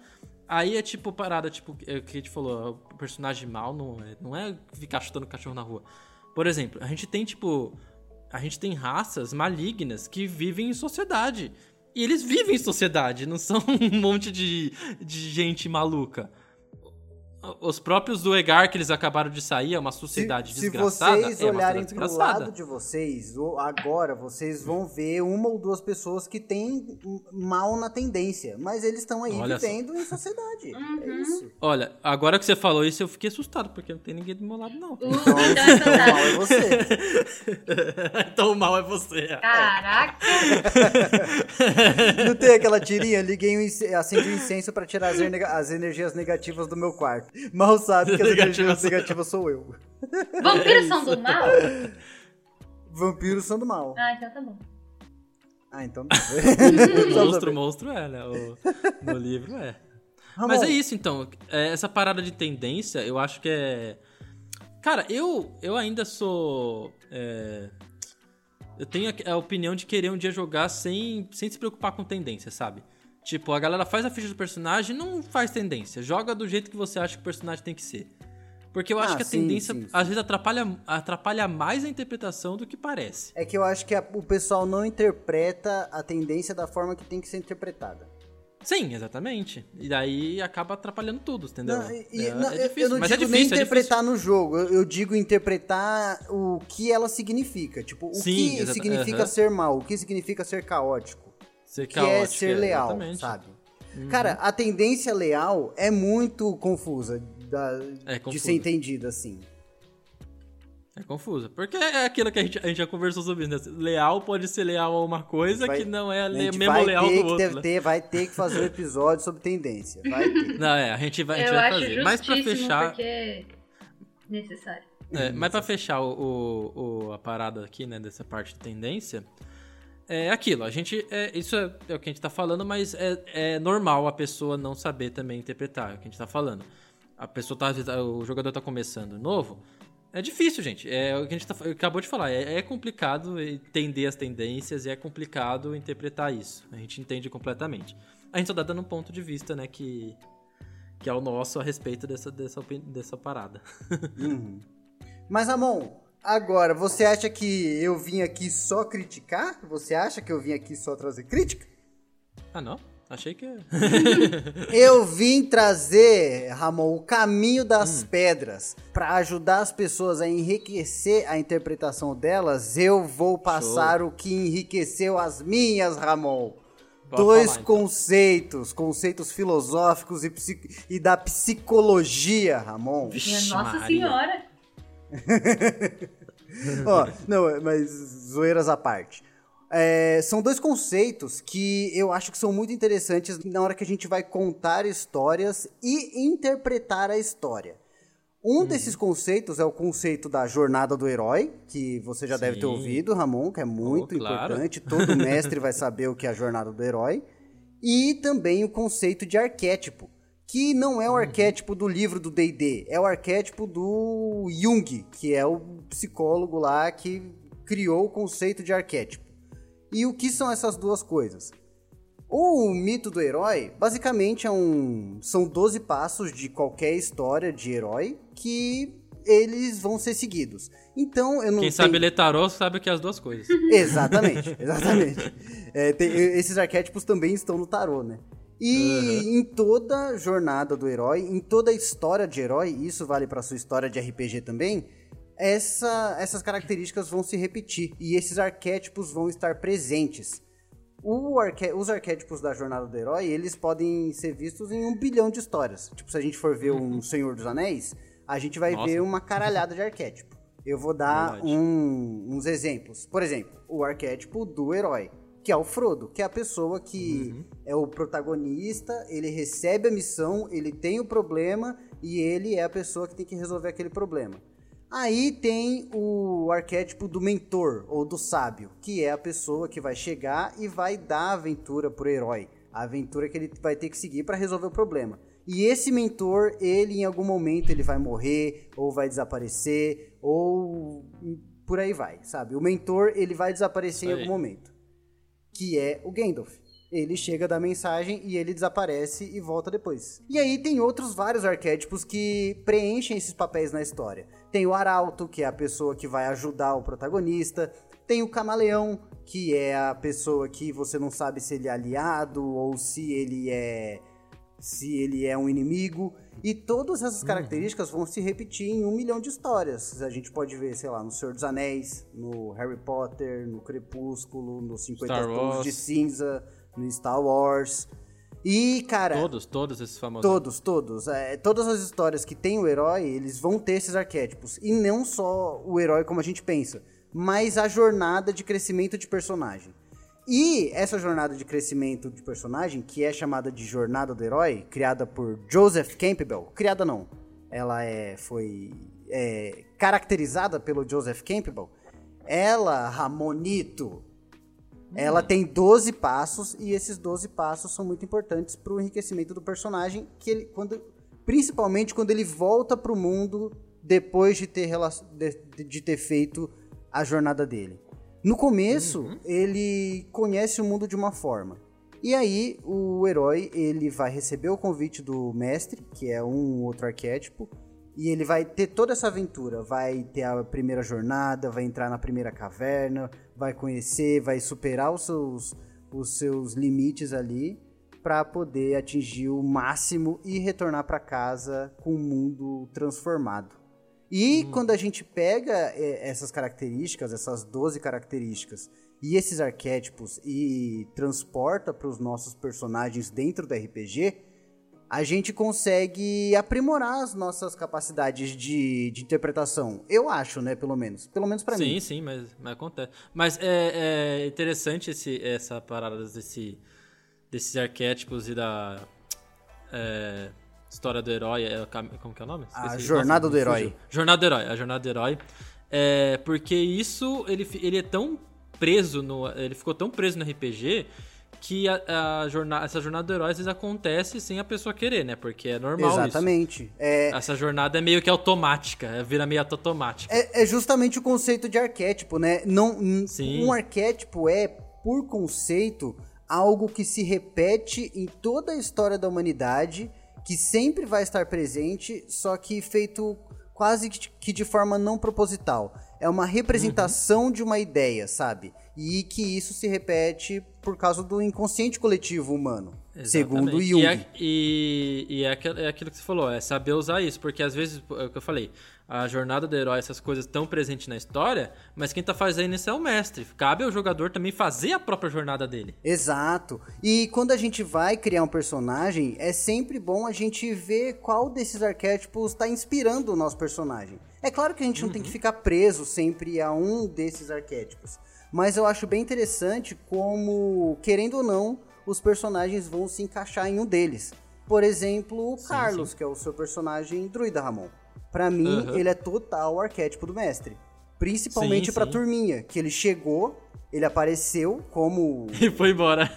S2: Aí é tipo parada, tipo, é que a gente falou, o personagem mal não é, não é ficar chutando cachorro na rua. Por exemplo, a gente tem, tipo. A gente tem raças malignas que vivem em sociedade. E eles vivem em sociedade, não são um monte de, de gente maluca. Os próprios do Egar que eles acabaram de sair é uma sociedade
S1: se,
S2: desgraçada.
S1: Se vocês
S2: é
S1: olharem pro
S2: desgraçada.
S1: lado de vocês, o- agora vocês vão ver uma ou duas pessoas que têm mal na tendência, mas eles estão aí
S2: Olha só.
S1: vivendo em sociedade. É
S3: Uhum.
S1: isso.
S2: Olha, agora que você falou isso, eu fiquei assustado, porque não tem ninguém do meu lado, não.
S3: Uh,
S1: Então,
S3: então é
S1: então o mal é você.
S2: então o mal é você.
S3: Caraca!
S1: Não tem aquela tirinha? Liguei um acendi um incenso pra tirar as, as energias negativas do meu quarto. Mal sabe que as
S2: Negativas
S1: energias
S2: sou-
S1: negativas sou eu.
S3: Vampiros são do mal?
S1: Vampiros são do mal.
S3: Ah, então tá bom.
S1: Ah, então. Só
S2: monstro, monstro é, né? O, no livro é.
S1: Ramon,
S2: Mas é isso, então. É, Essa parada de tendência, eu acho que é. Cara, eu, eu ainda sou. é, Eu tenho a- a opinião de querer um dia jogar sem, sem se preocupar com tendência, sabe? Tipo, a galera faz a ficha do personagem não faz tendência. Joga do jeito que você acha que o personagem tem que ser. Porque eu acho
S1: Ah,
S2: que a
S1: sim,
S2: tendência,
S1: sim, sim.
S2: às vezes, atrapalha, atrapalha mais a interpretação do que parece.
S1: É que eu acho que a- o pessoal não interpreta a tendência da forma que tem que ser interpretada.
S2: Sim, exatamente. E daí acaba atrapalhando tudo, entendeu?
S1: Não, e-
S2: é,
S1: não,
S2: é
S1: eu-
S2: difícil,
S1: eu não
S2: mas
S1: digo
S2: é
S1: nem
S2: difícil, é
S1: interpretar no jogo, eu, eu digo interpretar o que ela significa. Tipo, o
S2: Sim,
S1: que significa
S2: aham.
S1: ser mal, o que significa ser caótico.
S2: Ser
S1: que
S2: caótico,
S1: é ser leal,
S2: exatamente. Uhum.
S1: sabe? Cara, a tendência leal é muito confusa da-
S2: É
S1: de
S2: confusa.
S1: ser entendida assim.
S2: É confuso. Porque é aquilo que a gente, a gente já conversou sobre isso. Né? Leal pode ser leal a uma coisa
S1: Vai-
S2: que não é
S1: A
S2: le, mesmo
S1: vai
S2: leal
S1: ter
S2: do
S1: que
S2: outro.
S1: ter-
S2: né?
S1: ter- vai ter que fazer um episódio sobre tendência. Vai ter.
S2: Não, é, a gente vai, a gente
S3: Eu
S2: vai
S3: acho
S2: fazer. Mas pra
S3: justíssimo
S2: fechar.
S3: porque é necessário.
S2: É, mas pra fechar o, o- o- a parada aqui, né, dessa parte de tendência, é aquilo, a gente, é, isso é, é o que a gente tá falando, mas é, é normal a pessoa não saber também interpretar é o que a gente tá falando. A pessoa tá, o jogador tá começando novo, é difícil, gente, é o que a gente tá, acabou de falar, é, é complicado entender as tendências e é complicado interpretar isso, a gente entende completamente. A gente só tá dando um ponto de vista, né, que, que é o nosso a respeito dessa, dessa, dessa parada.
S1: Uhum. Mas, Ramon, agora, você acha que eu vim aqui só criticar? Você acha que eu vim aqui só trazer crítica?
S2: Ah, não? Achei que...
S1: Eu vim trazer, Ramon, o caminho
S2: Hum.
S1: das pedras. Pra ajudar as pessoas a enriquecer a interpretação delas, eu vou passar o que enriqueceu as minhas, Ramon.
S2: Pode
S1: Dois
S2: falar, então.
S1: conceitos, conceitos filosóficos e, e da psicologia, Ramon.
S2: Vixe,
S3: Nossa
S2: Maria.
S3: Senhora.
S1: Ó, não, mas zoeiras à parte. É, são dois conceitos que eu acho que são muito interessantes na hora que a gente vai contar histórias e interpretar a história. Um desses conceitos é o conceito da jornada do herói, que você já deve ter
S2: Sim.
S1: ouvido, Ramon, que é muito
S2: Oh, claro.
S1: importante. Todo mestre vai saber o que é a jornada do herói. E também o conceito de arquétipo, que não é o arquétipo do livro do D&D, é o arquétipo do Jung, que é o psicólogo lá que criou o conceito de arquétipo. E o que são essas duas coisas? O mito do herói, basicamente, é um são 12 passos de qualquer história de herói que eles vão ser seguidos. Então, eu não
S2: Quem
S1: tenho...
S2: sabe ler tarô sabe que é as duas coisas.
S1: Exatamente, exatamente. É, tem- esses arquétipos também estão no tarô, né? E em toda jornada do herói, em toda história de herói, isso vale pra sua história de RPG também, essa- essas características vão se repetir e esses arquétipos vão estar presentes. O arqué- os arquétipos da jornada do herói, eles podem ser vistos em um bilhão de histórias. Tipo, se a gente for ver um Senhor dos Anéis, a gente vai
S2: Nossa.
S1: ver uma caralhada de arquétipo. Eu vou dar um- uns exemplos. Por exemplo, o arquétipo do herói, que é o Frodo, que é a pessoa que é o protagonista, ele recebe a missão, ele tem o problema e ele é a pessoa que tem que resolver aquele problema. Aí tem o arquétipo do mentor ou do sábio, que é a pessoa que vai chegar e vai dar a aventura pro herói, a aventura que ele vai ter que seguir para resolver o problema. E esse mentor, ele em algum momento ele vai morrer ou vai desaparecer ou por aí vai, sabe? O mentor, ele vai desaparecer em
S2: aí.
S1: algum momento, que é o Gandalf. Ele chega da mensagem e ele desaparece e volta depois. E aí tem outros vários arquétipos que preenchem esses papéis na história. Tem o Arauto, que é a pessoa que vai ajudar o protagonista. Tem o Camaleão, que é a pessoa que você não sabe se ele é aliado ou se ele é se ele é um inimigo. E todas essas características vão se repetir em um milhão de histórias. A gente pode ver, sei lá, no Senhor dos Anéis, no Harry Potter, no Crepúsculo, no 50
S2: Star
S1: Tons de Cinza, no Star Wars. E, cara,
S2: Todos, todos esses famosos.
S1: Todos, todos. É, todas as histórias que tem o herói, eles vão ter esses arquétipos. E não só o herói como a gente pensa, mas a jornada de crescimento de personagem. E essa jornada de crescimento de personagem, que é chamada de Jornada do Herói, criada por Joseph Campbell, criada não, ela é, foi é, caracterizada pelo Joseph Campbell, ela, Ramonito, ela tem 12 passos e esses 12 passos são muito importantes para o enriquecimento do personagem, que ele, quando, principalmente quando ele volta para o mundo depois de ter, de, de ter feito a jornada dele. No começo, ele conhece o mundo de uma forma. E aí, o herói, ele vai receber o convite do mestre, que é um outro arquétipo, e ele vai ter toda essa aventura, vai ter a primeira jornada, vai entrar na primeira caverna, vai conhecer, vai superar os seus, os seus limites ali. para poder atingir o máximo e retornar para casa com o mundo transformado. E hum. quando a gente pega é, essas características, essas 12 características, e esses arquétipos e transporta para os nossos personagens dentro do RPG, a gente consegue aprimorar as nossas capacidades de, de interpretação. Eu acho, né, pelo menos. Pelo menos para mim.
S2: Sim, sim, mas, mas acontece. Mas é, é interessante esse, essa parada desse, desses arquétipos e da é, história do herói. É, como que é o nome?
S1: Esqueci. A Jornada Nossa, do Herói.
S2: Jornada do Herói, a Jornada do Herói. É, porque isso, ele, ele é tão preso no... Ele ficou tão preso no RPG que a, a, jornada, essa jornada do herói às vezes acontece sem a pessoa querer, né? Porque é normal
S1: Exatamente.
S2: É... Essa jornada é meio que automática, é, vira meio automática.
S1: É, é, justamente o conceito de arquétipo, né? Não, Sim. Um arquétipo é, por conceito, algo que se repete em toda a história da humanidade, que sempre vai estar presente, só que feito quase que de forma não proposital. É uma representação uhum. de uma ideia, sabe? E que isso se repete por causa do inconsciente coletivo humano. Exatamente. Segundo Jung.
S2: E, é, e, e é, aquilo, é, aquilo que você falou, é saber usar isso, porque às vezes, é o que eu falei, a jornada do herói, essas coisas tão presentes na história, mas quem tá fazendo isso é o mestre. Cabe ao jogador também fazer a própria jornada dele.
S1: Exato. E quando a gente vai criar um personagem, é sempre bom a gente ver qual desses arquétipos está inspirando o nosso personagem. É claro que a gente não tem que uhum. ficar preso sempre a um desses arquétipos. Mas eu acho bem interessante como, querendo ou não, os personagens vão se encaixar em um deles. Por exemplo, o sim, Carlos, sim. que é o seu personagem druida, Ramon. Para mim, uhum. ele é total o arquétipo do mestre. Principalmente sim. turminha, que ele chegou, ele apareceu como.
S2: E foi embora.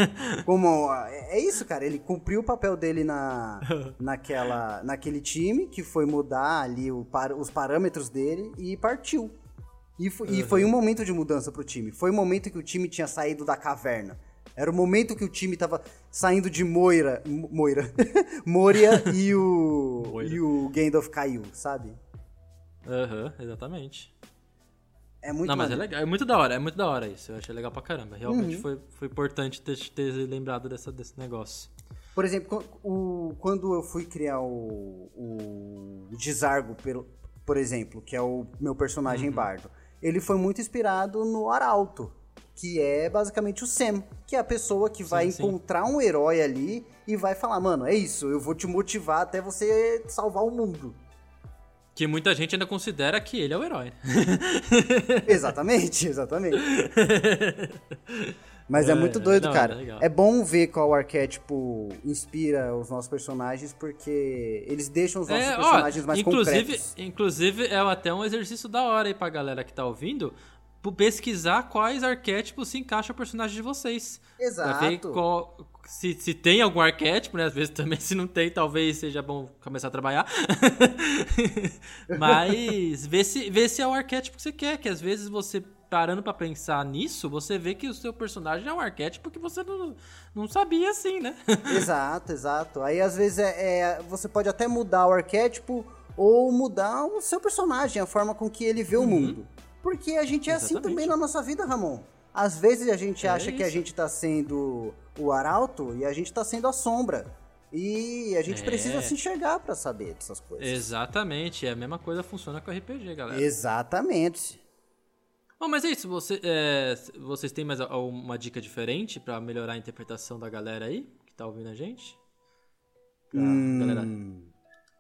S1: Como. É, é isso, cara. Ele cumpriu o papel dele na, naquela, naquele time, que foi mudar ali o, os parâmetros dele e partiu. E foi, uhum. e foi um momento de mudança pro time. Foi o um momento que o time tinha saído da caverna. Era o momento que o time tava saindo de Moira. Moira. Moria e o. Moira. E o Gandalf caiu, sabe?
S2: Aham, uhum, exatamente.
S1: É muito
S2: Não, mas é legal, é muito da hora, é muito da hora isso. Eu achei legal pra caramba. Realmente uhum. foi, foi importante ter, ter lembrado dessa, desse negócio.
S1: Por exemplo, o, quando eu fui criar o, o Desargo, por, por exemplo, que é o meu personagem uhum. bardo, ele foi muito inspirado no Arauto que é basicamente o Sam, que é a pessoa que vai sim, encontrar sim. um herói ali e vai falar, mano, é isso, eu vou te motivar até você salvar o mundo.
S2: Que muita gente ainda considera que ele é o herói.
S1: exatamente, exatamente. Mas é, é muito doido, não, cara. É, é, bom ver qual arquétipo inspira os nossos personagens, porque eles deixam os nossos é, personagens ó, mais
S2: inclusive,
S1: concretos.
S2: Inclusive, é até um exercício da hora aí pra galera que tá ouvindo, pesquisar quais arquétipos se encaixam ao personagem de vocês.
S1: Exato.
S2: Qual, se, se tem algum arquétipo, né? Às vezes também, se não tem, talvez seja bom começar a trabalhar. Mas vê se, vê se é o arquétipo que você quer, que às vezes você parando para pensar nisso, você vê que o seu personagem é um arquétipo que você não, não sabia assim, né?
S1: exato, exato. Aí às vezes é, é, você pode até mudar o arquétipo ou mudar o seu personagem, a forma com que ele vê uhum. o mundo. Porque a gente é Exatamente. assim também na nossa vida, Ramon. Às vezes a gente é acha isso. que a gente tá sendo o arauto e a gente tá sendo a sombra. E a gente é. precisa se enxergar para saber dessas coisas.
S2: Exatamente, é a mesma coisa funciona com RPG, galera.
S1: Exatamente.
S2: Bom, mas é isso, você, é, vocês têm mais uma dica diferente para melhorar a interpretação da galera aí, que tá ouvindo a gente? Pra hum... galera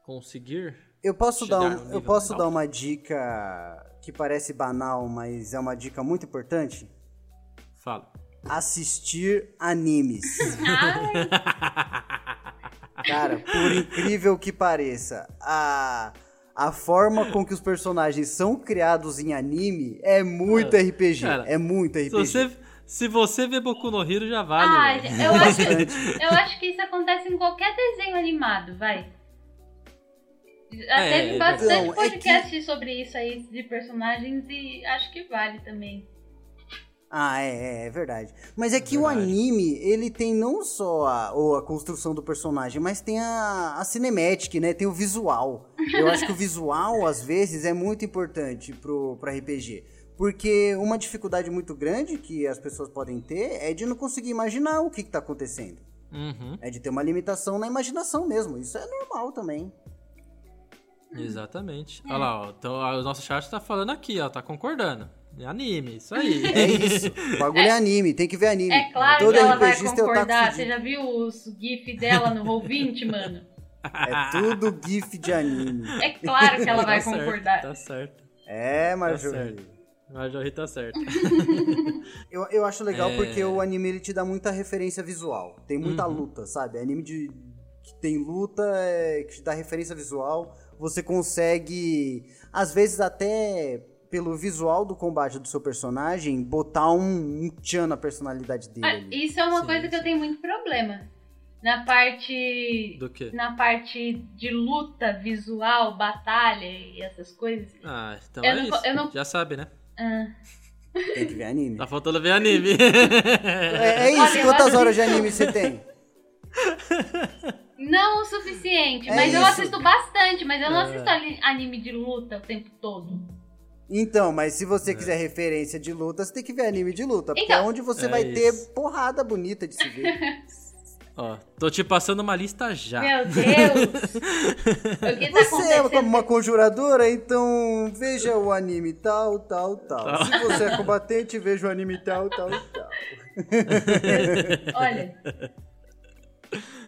S2: conseguir.
S1: Eu posso dar, um, eu posso dar uma dica que parece banal, mas é uma dica muito importante?
S2: Fala.
S1: Assistir animes. Cara, por incrível que pareça, a, a forma com que os personagens são criados em anime é muito RPG. Cara, é muito RPG.
S2: Se você, se você vê Boku no Hero, já vale. Ah,
S3: eu acho, eu acho que isso acontece em qualquer desenho animado, vai. Já é, teve bastante não, podcast é que... sobre isso aí, de personagens, e acho que vale também.
S1: Ah, é, é, é verdade. Mas é que verdade. o anime, ele tem não só a, ou a construção do personagem, mas tem a, a cinemática, né? Tem o visual. Eu acho que o visual, às vezes, é muito importante pro, pro RPG. Porque uma dificuldade muito grande que as pessoas podem ter é de não conseguir imaginar o que, está acontecendo.
S2: Uhum,
S1: É de ter uma limitação na imaginação mesmo. Isso é normal também.
S2: Exatamente.
S3: É.
S2: Olha lá, ó, então, o nosso chat tá falando aqui, ó, tá concordando. É anime, isso aí.
S1: É isso. O bagulho é, anime, tem que ver anime.
S3: É claro
S1: Todo
S3: que ela vai
S1: é
S3: concordar. Você já viu os GIF dela no Roll20, mano?
S1: É tudo gif de anime.
S3: É claro que ela vai
S2: Tá certo,
S3: concordar.
S2: Tá certo,
S1: É,
S2: tá
S1: Marjorie.
S2: certo. Marjorie tá certo.
S1: Eu, eu acho legal
S2: É.
S1: porque o anime ele te dá muita referência visual. Tem muita
S2: Uhum.
S1: luta, sabe? Anime de que tem luta, é, que te dá referência visual. Você consegue, às vezes até pelo visual do combate do seu personagem, botar um, um tchan na personalidade dele.
S3: Ah. Isso é uma
S2: Sim,
S3: coisa que eu tenho muito problema. Na parte.
S2: Do quê?
S3: Na parte de luta visual, batalha e essas coisas.
S2: Ah, então
S3: Eu
S2: é
S3: não-
S2: isso.
S3: eu não-
S2: Já sabe, né?
S3: Ah,
S1: Tem que ver anime.
S2: Tá faltando ver anime.
S1: É, é isso,
S3: Olha,
S1: quantas horas de anime você tem?
S3: não o suficiente,
S1: É
S3: mas eu
S1: isso.
S3: assisto bastante, mas eu não
S2: É.
S3: assisto anime de luta o tempo todo.
S1: Então, mas se
S2: É.
S1: você quiser referência de luta, você tem que ver anime de luta. Porque é
S3: Então.
S1: onde você
S2: É
S1: vai
S2: isso.
S1: ter porrada bonita de se ver.
S2: Ó, tô te passando uma lista já.
S3: Meu Deus! tá
S1: Você é
S3: acontecendo?
S1: uma conjuradora, então veja o anime tal, tal, tal.
S2: Tal.
S1: Se você é combatente, veja o anime tal, tal, tal.
S3: Olha,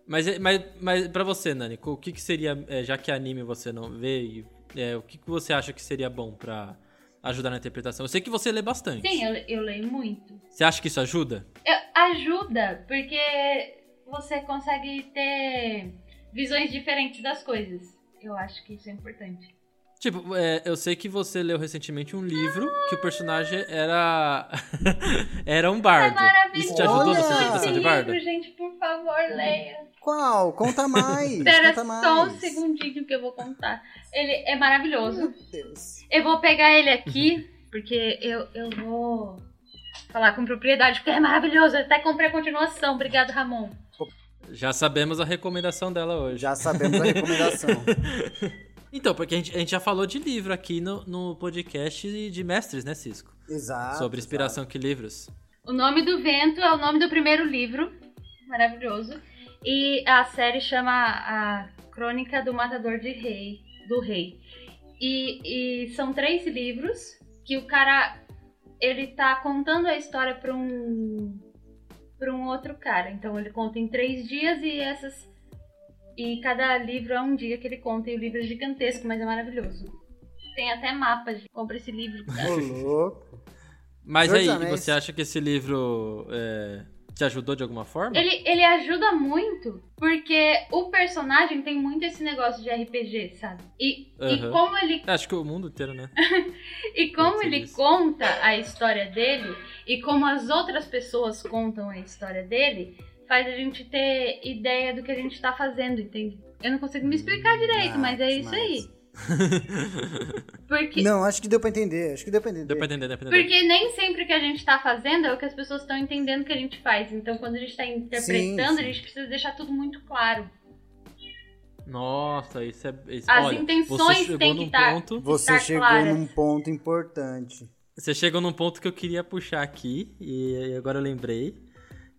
S2: Mas, é- mas, mas pra você, Nani, o que, que seria, é, já que anime você não vê, e, é, o que, que você acha que seria bom pra ajudar na interpretação? Eu sei que você lê bastante.
S3: sim, eu, eu leio muito.
S2: Você acha que isso ajuda?
S3: Eu- ajuda, porque você consegue ter visões diferentes das coisas. Eu acho que isso é importante.
S2: Tipo, é, eu sei que você leu recentemente um livro que o personagem era. era um
S3: É
S2: bardo.
S3: maravilhoso.
S2: Isso te ajudou na
S1: Olha!
S2: interpretação
S3: Esse
S2: de bardo?
S3: livro, gente, por favor, leia.
S1: Qual? Conta mais.
S3: Espera
S1: conta mais.
S3: só um segundinho que eu vou contar. Ele é maravilhoso.
S1: Meu Deus.
S3: Eu vou pegar ele aqui, porque eu, eu vou falar com propriedade, porque é maravilhoso. Eu até comprei a continuação. Obrigado, Ramon.
S2: Já sabemos a recomendação dela hoje.
S1: Já sabemos a recomendação.
S2: Então, porque a gente, a gente já falou de livro aqui no, no podcast de mestres, né, Cisco?
S1: Exato.
S2: Sobre inspiração que livros.
S3: O Nome do Vento é o nome do primeiro livro. Maravilhoso. E a série chama A Crônica do Matador de Rei, do Rei. E, e são três livros que o cara ele tá contando a história para um para um outro cara. Então ele conta em três dias e essas e cada livro é um dia que ele conta e o livro é gigantesco, mas é maravilhoso. Tem até mapas. Compra esse livro.
S1: Ô, louco.
S2: Mas aí,
S1: Anéis.
S2: você acha que esse livro é, te ajudou de alguma forma?
S3: Ele, ele ajuda muito, porque o personagem tem muito esse negócio de RPG, sabe? E, e
S2: Aham.
S3: como ele,
S2: Acho que o mundo inteiro, né?
S3: e como ele
S2: isso.
S3: conta a história dele, e como as outras pessoas contam a história dele, faz a gente ter ideia do que a gente tá fazendo, entende? Eu não consigo me explicar direito,
S1: Ah,
S3: mas é isso
S1: demais.
S3: aí. Porque,
S1: Não, acho que deu pra entender. Acho que deu pra entender.
S2: Deu pra entender, deu pra entender.
S3: porque nem sempre o que a gente tá fazendo é o que as pessoas estão entendendo que a gente faz. Então, quando a gente tá interpretando,
S1: sim.
S3: a gente precisa deixar tudo muito claro.
S2: Nossa, isso é. Isso,
S3: As
S2: olha,
S3: intenções
S2: você chegou
S3: têm que
S2: num
S3: tá-
S2: ponto.
S1: Você
S3: estar
S1: chegou
S3: claras.
S1: num ponto importante.
S2: Você chegou num ponto que eu queria puxar aqui, e agora eu lembrei,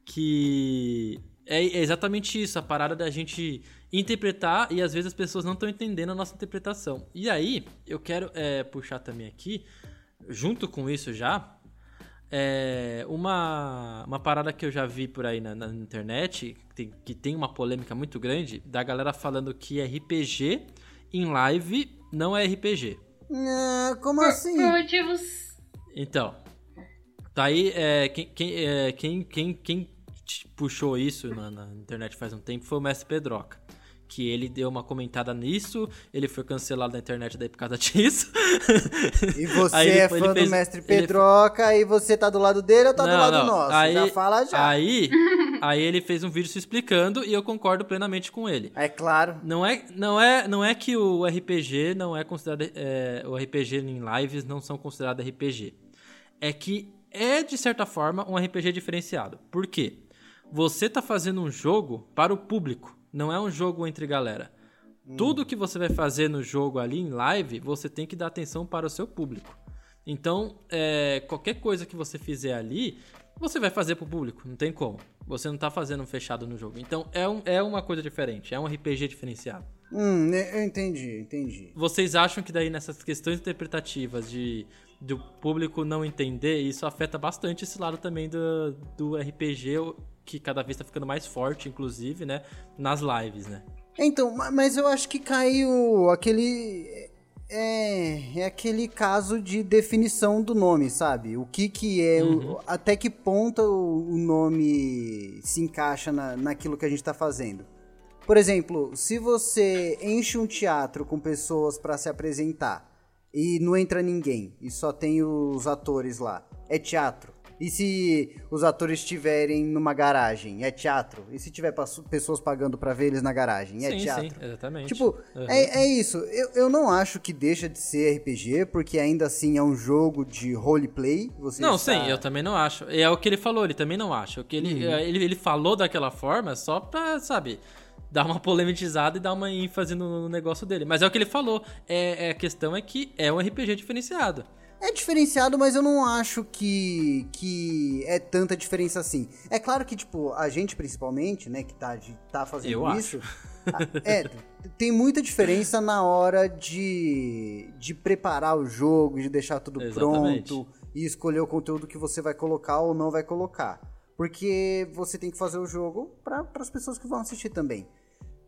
S2: que é exatamente isso, a parada da gente interpretar e às vezes as pessoas não estão entendendo a nossa interpretação. E aí, eu quero é, puxar também aqui, junto com isso já, é, uma, uma parada que eu já vi por aí na, na internet, que tem, que tem uma polêmica muito grande, da galera falando que RPG em live não é RPG.
S1: Ah, como
S3: Por,
S1: assim?
S3: por motivos.
S2: Então, tá aí, é, quem, quem, é, quem, quem, quem puxou isso na, na internet faz um tempo foi o Mestre Pedroca. Que ele deu uma comentada nisso, ele foi cancelado na internet daí por causa disso.
S1: E você
S2: Aí ele-
S1: é
S2: ele
S1: fã
S2: fez-
S1: do mestre
S2: ele-
S1: Pedroca e você tá do lado dele ou tá do
S2: Não,
S1: lado
S2: não.
S1: nosso?
S2: Aí-
S1: já fala já.
S2: Aí, aí ele fez um vídeo se explicando e eu concordo plenamente com ele.
S1: É claro.
S2: Não é, não é, não é que o RPG não é considerado. é, o RPG em lives não são considerados RPG. É que é, de certa forma, um RPG diferenciado. Por quê? Você tá fazendo um jogo para o público, não é um jogo entre galera. Tudo que você vai fazer no jogo ali em live, você tem que dar atenção para o seu público. Então, é, qualquer coisa que você fizer ali, você vai fazer pro público, não tem como. Você não tá fazendo um fechado no jogo. Então é, um, é uma coisa diferente, é um RPG diferenciado.
S1: Hum, eu entendi, entendi.
S2: Vocês acham que daí nessas questões interpretativas de do público não entender, isso afeta bastante esse lado também do, do RPG, que cada vez tá ficando mais forte, inclusive, né? Nas lives, né?
S1: Então, mas eu acho que caiu aquele é, é aquele caso de definição do nome, sabe? O que que é, uhum. o, até que ponto o, nome se encaixa na, naquilo que a gente tá fazendo. Por exemplo, se você enche um teatro com pessoas para se apresentar e não entra ninguém e só tem os atores lá, é teatro. E se os atores estiverem numa garagem, é teatro. E se tiver pessoas pagando para ver eles na garagem, é
S2: sim,
S1: teatro.
S2: Sim, exatamente.
S1: Tipo, uhum. é, é isso. Eu, eu não acho que deixa de ser RPG, porque ainda assim é um jogo de roleplay. Você
S2: não,
S1: está...
S2: sim, eu também não acho. É o que ele falou, ele também não acha. O que ele, uhum. ele, ele falou daquela forma só pra, sabe dar uma polemizada e dar uma ênfase no, no, negócio dele. Mas é o que ele falou. É, é, a questão é que é um RPG diferenciado.
S1: É diferenciado, mas eu não acho que, que é tanta diferença assim. É claro que, tipo, a gente principalmente, né, que tá, tá fazendo
S2: eu
S1: isso. é, tem muita diferença na hora de, de preparar o jogo, de deixar tudo Exatamente. pronto e escolher o conteúdo que você vai colocar ou não vai colocar. Porque você tem que fazer o jogo para as pessoas que vão assistir também.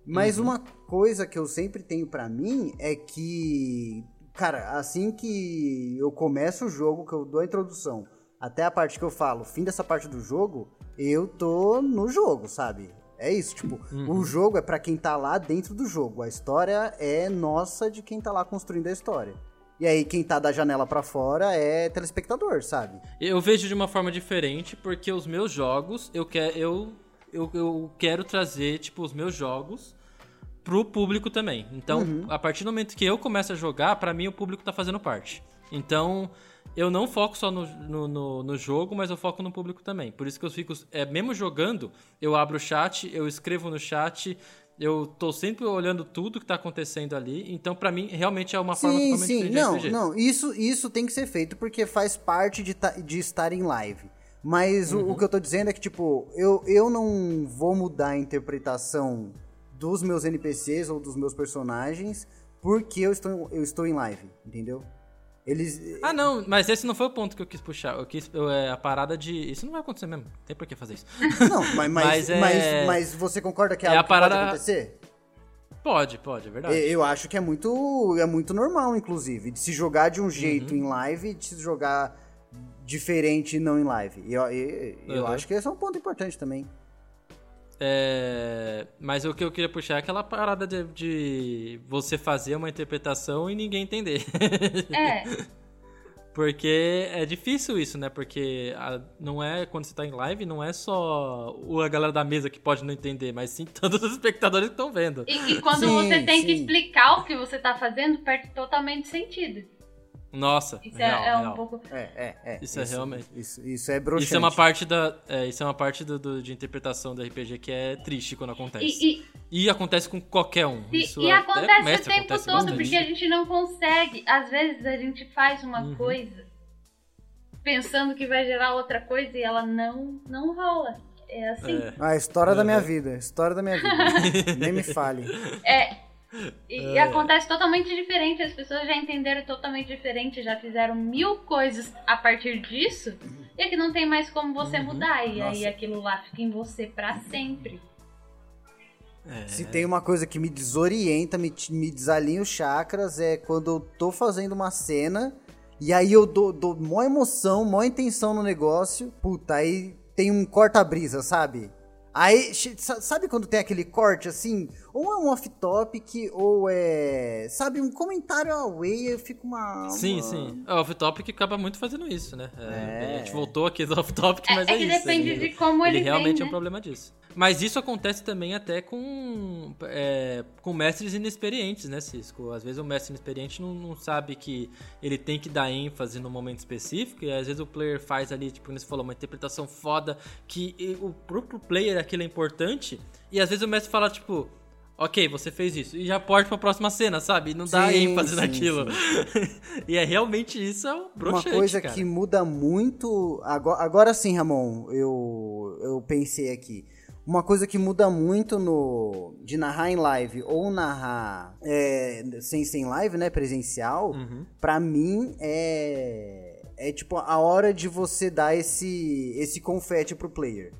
S1: Mas uhum. uma coisa que eu sempre tenho para mim é que Cara, assim que eu começo o jogo, que eu dou a introdução, até a parte que eu falo, fim dessa parte do jogo, eu tô no jogo, sabe? É isso, tipo, uhum. o jogo é para quem tá lá dentro do jogo. A história é nossa de quem tá lá construindo a história. E aí, quem tá da janela para fora é telespectador, sabe?
S2: Eu vejo de uma forma diferente, porque os meus jogos, eu, quer, eu, eu, eu quero trazer, tipo, os meus jogos pro público também. Então, uhum. a partir do momento que eu começo a jogar, para mim o público tá fazendo parte. Então, eu não foco só no, no, no, no, jogo, mas eu foco no público também. Por isso que eu fico, é, mesmo jogando, eu abro o chat, eu escrevo no chat, eu tô sempre olhando tudo que tá acontecendo ali. Então, para mim, realmente é uma
S1: sim,
S2: forma totalmente
S1: sim.
S2: diferente
S1: não,
S2: de
S1: Não, isso, isso tem que ser feito porque faz parte de, de estar em live. Mas uhum. o, o, que eu tô dizendo é que, tipo, eu, eu não vou mudar a interpretação dos meus NPCs ou dos meus personagens porque eu estou, eu estou em live, entendeu? Eles.
S2: Ah, não, mas esse não foi o ponto que eu quis puxar. Eu quis eu, é, a parada de. Isso não vai acontecer mesmo. Não tem por que fazer isso.
S1: Não, mas, mas, mas, é... mas, mas você concorda que é, é algo a parada... pode acontecer?
S2: Pode, pode, é verdade.
S1: Eu acho que é muito, é muito normal, inclusive, de se jogar de um jeito uhum. em live e de se jogar diferente não em live. E eu, eu, eu uhum. acho que esse é um ponto importante também.
S2: É, mas o que eu queria puxar é aquela parada de, de você fazer uma interpretação e ninguém entender.
S3: É.
S2: Porque é difícil isso, né? Porque a, não é quando você tá em live, não é só a galera da mesa que pode não entender, mas sim todos os espectadores que estão vendo.
S3: E, e quando sim, você tem sim. que explicar o que você tá fazendo, perde totalmente sentido.
S2: Nossa,
S3: isso
S2: real,
S3: é, é
S2: um
S3: pouco.
S1: É, é, é.
S2: Isso, é isso é realmente.
S1: Isso, isso é broxante.
S2: Isso é uma parte da, é, isso é uma parte do, do, de interpretação do RPG que é triste quando acontece. E, e, e acontece com qualquer um.
S3: E,
S2: isso
S3: e acontece mestre, o tempo acontece todo bastante. porque a gente não consegue. Às vezes a gente faz uma uhum. coisa pensando que vai gerar outra coisa e ela não não rola. É assim. É.
S1: A história da minha vida, história da minha vida. Nem me fale.
S3: É, e, é. e, acontece totalmente diferente, as pessoas já entenderam totalmente diferente, já fizeram mil coisas a partir disso, e é que não tem mais como você uhum. mudar, e Nossa. aí aquilo lá fica em você para sempre.
S1: É. Se tem uma coisa que me desorienta, me, me desalinha os chakras, é quando eu tô fazendo uma cena e aí eu dou, dou mó emoção, mó intenção no negócio, puta, aí tem um corta-brisa, sabe? Aí, sabe quando tem aquele corte assim? Ou é um off-topic, ou é. Sabe, um comentário away, eu fico uma.
S2: Sim,
S1: uma...
S2: sim. O off-topic acaba muito fazendo isso, né? É, é. A gente voltou aqui do off-topic, mas é, é,
S3: é que
S2: isso.
S3: depende ele, de como ele
S2: Ele realmente
S3: vem,
S2: é um problema disso. Mas isso acontece também até com, é, com mestres inexperientes, né, Cisco? Às vezes o mestre inexperiente não, não, sabe que ele tem que dar ênfase no momento específico, e às vezes o player faz ali, tipo, como você falou, uma interpretação foda, que o próprio player aquilo é importante, e às vezes o mestre fala, tipo, ok, você fez isso. E já pode pra próxima cena, sabe? Não dá
S1: Sim,
S2: ênfase
S1: sim,
S2: naquilo. e é realmente isso, é um
S1: Uma
S2: broxante,
S1: coisa
S2: cara.
S1: que muda muito. Agora, agora sim, Ramon, eu, eu pensei aqui. Uma coisa que muda muito no de narrar em live ou narrar é, sem sem live, né, presencial,
S2: Uhum.
S1: pra mim é é tipo a hora de você dar esse esse confete pro player.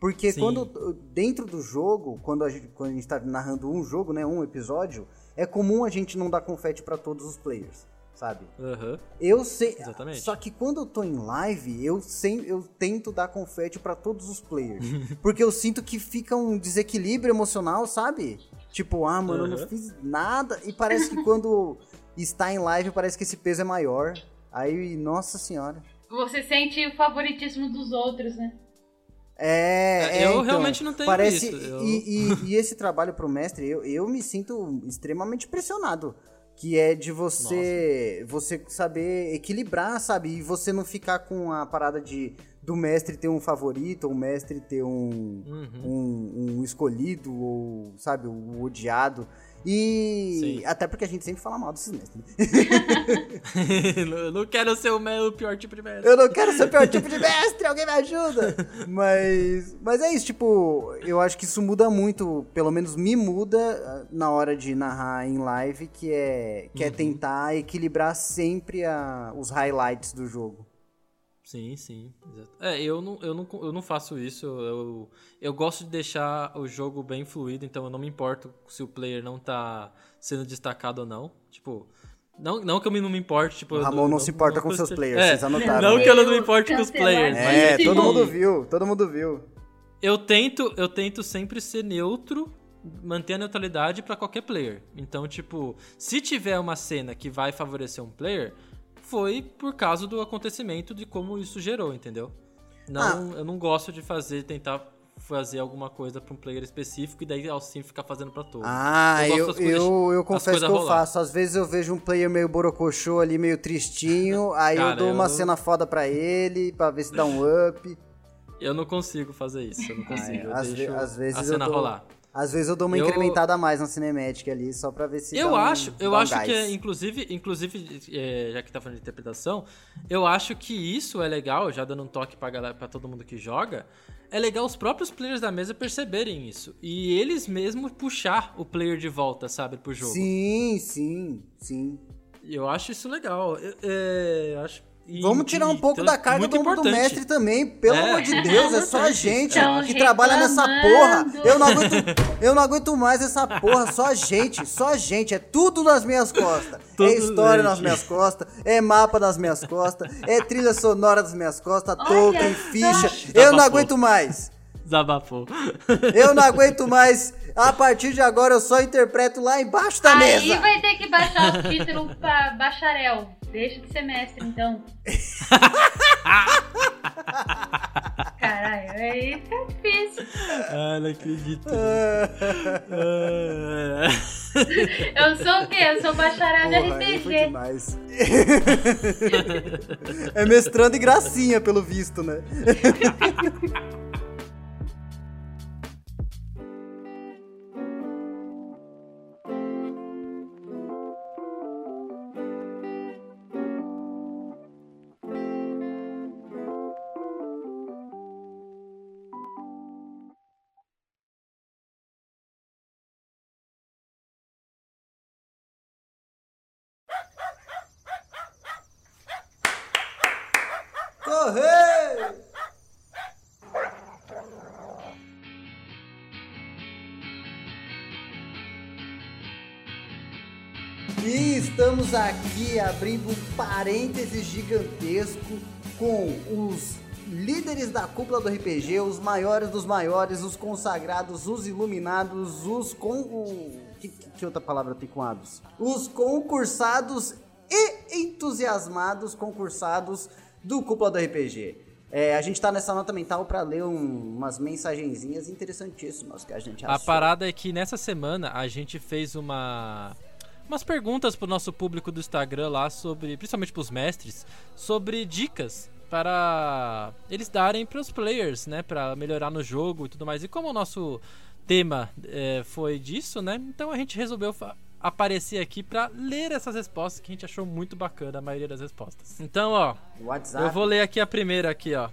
S1: Porque
S2: Sim.
S1: quando dentro do jogo, quando a gente quando a gente tá narrando um jogo, né, um episódio, é comum a gente não dar confete pra todos os players, sabe?
S2: Aham.
S1: Eu sei.
S2: Exatamente.
S1: Só que quando eu tô em live, eu sem, eu tento dar confete pra todos os players, porque eu sinto que fica um desequilíbrio emocional, sabe? Tipo, ah, mano, eu não fiz nada e parece que quando está em live parece que esse peso é maior. Aí, nossa senhora.
S3: Você sente o favoritismo dos outros, né?
S1: É, é,
S2: Eu
S1: então,
S2: realmente não tenho
S1: parece,
S2: isso, eu-
S1: E, e- e esse trabalho pro mestre, eu, eu me sinto extremamente pressionado. Que é de você você saber equilibrar, sabe? E você não ficar com a parada de do mestre ter um favorito, ou o mestre ter um,
S2: Uhum.
S1: um, um escolhido, ou, sabe, o odiado. E
S2: Sim.
S1: até porque a gente sempre fala mal desses mestres. né?
S2: Eu não quero ser o, pior tipo de mestre.
S1: Eu não quero ser o pior tipo de mestre, alguém me ajuda! Mas, mas é isso, tipo, eu acho que isso muda muito, pelo menos me muda ah, na hora de narrar em live, que é, que é tentar equilibrar sempre a, os highlights do jogo.
S2: Sim, sim. Exato. É, eu não, eu, não, eu não faço isso. Eu, eu gosto de deixar o jogo bem fluido, então eu não me importo se o player não tá sendo destacado ou não. Tipo, não, não que eu me- não me importe, tipo...
S1: O Ramon não, se importa com seus players,
S2: É,
S1: vocês anotaram.
S2: não
S1: né?
S2: que eu não me importe com os players,
S1: É,
S3: Mas,
S1: todo mundo viu, todo mundo viu.
S2: eu tento, eu tento sempre ser neutro, manter a neutralidade pra qualquer player. Então, tipo, se tiver uma cena que vai favorecer um player, foi por causa do acontecimento de como isso gerou, entendeu? Não, eu não gosto de fazer, tentar fazer alguma coisa pra um player específico e daí assim ficar fazendo pra todos.
S1: Ah,
S2: Eu
S1: eu,
S2: coisas-
S1: eu, eu confesso que eu
S2: rolar.
S1: faço. Às vezes eu vejo um player meio borocochô ali, meio tristinho, aí eu
S2: Cara,
S1: dou
S2: eu
S1: uma
S2: não-
S1: cena foda pra ele, pra ver se dá um up.
S2: Eu não consigo fazer isso, eu não consigo. eu
S1: às ve- às vezes
S2: a
S1: eu
S2: cena
S1: dou-
S2: rolar.
S1: Às vezes eu dou uma
S2: Eu-
S1: incrementada a mais na cinemática ali, só pra ver se
S2: Eu
S1: um-
S2: acho, eu
S1: um
S2: acho que,
S1: gás.
S2: é, inclusive, inclusive é, já que tá falando de interpretação, eu acho que isso é legal, já dando um toque pra, galera, pra todo mundo que joga, é legal os próprios players da mesa perceberem isso. E eles mesmos puxar o player de volta, sabe, pro jogo.
S1: Sim, sim, sim.
S2: Eu acho isso legal. Eu, é, eu acho, e-
S1: Vamos tirar um pouco da carga do ombro do mestre também, pelo
S2: É,
S1: amor de Deus, é só a gente
S3: Tão
S1: que trabalha nessa porra.
S3: reclamando.
S1: Eu não aguento, eu não aguento mais essa porra, só a gente, só a gente, é tudo nas minhas costas.
S2: Tudo
S1: é história
S2: gente.
S1: nas minhas costas, é mapa nas minhas costas, é trilha sonora nas minhas costas,
S3: Olha
S1: token,
S3: só.
S1: ficha. Eu não aguento mais.
S2: Desabafou.
S1: Eu não aguento mais. A partir de agora eu só interpreto lá embaixo da
S3: Aí
S1: mesa.
S3: vai ter que baixar o título pra bacharel. Deixa de ser mestre, então. Caralho, aí tá difícil.
S2: ah, não acredito.
S3: Eu sou o quê? Eu sou bacharel de RPG.
S1: é mestrando e gracinha, pelo visto, né? Correr! E estamos aqui abrindo um parênteses gigantesco com os líderes da cúpula do RPG, os maiores dos maiores, os consagrados, os iluminados, os com. Que, que outra palavra tem com? Os concursados e entusiasmados concursados do cúpula do RPG. É, a gente tá nessa nota mental pra ler um- umas mensagenzinhas interessantíssimas que a gente
S2: A
S1: achou.
S2: parada é que nessa semana a gente fez uma umas perguntas pro nosso público do Instagram lá sobre, principalmente pros mestres, sobre dicas para eles darem pros players, né, Pra melhorar no jogo e tudo mais. E como o nosso tema é, foi disso, né? Então a gente resolveu aparecer aqui para ler essas respostas que a gente achou muito bacana a maioria das respostas. Então, ó,
S1: WhatsApp.
S2: eu vou ler aqui a primeira aqui, ó.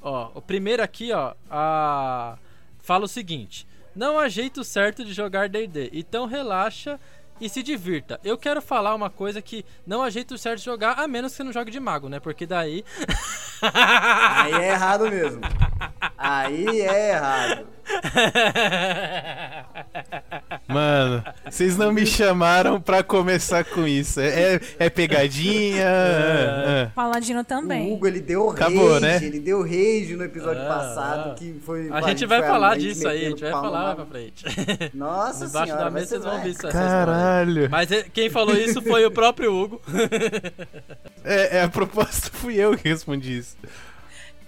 S2: Ó, o primeiro aqui, ó, a fala o seguinte: Não há jeito certo de jogar D&D, então relaxa e se divirta. Eu quero falar uma coisa que não há jeito certo de jogar, a menos que você não jogue de mago, né? Porque daí.
S1: Aí é errado mesmo. Aí é errado.
S4: Mano, vocês não me chamaram pra começar com isso. É, é pegadinha.
S2: É.
S4: é.
S5: Paladino também.
S1: O Hugo, ele deu
S4: Acabou,
S1: rage,
S4: né?
S1: ele deu rage no episódio
S2: Ah,
S1: passado,
S2: ah.
S1: que foi...
S2: A gente vai
S1: foi
S2: falar disso aí, a gente vai falar pra frente.
S1: Nossa
S2: Embaixo
S1: senhora,
S2: da mesa vocês vão
S1: vai.
S2: ouvir isso. essa história.
S4: Caralho.
S2: Mas é- quem falou isso foi o próprio Hugo.
S4: É, é, a proposta fui eu que respondi isso.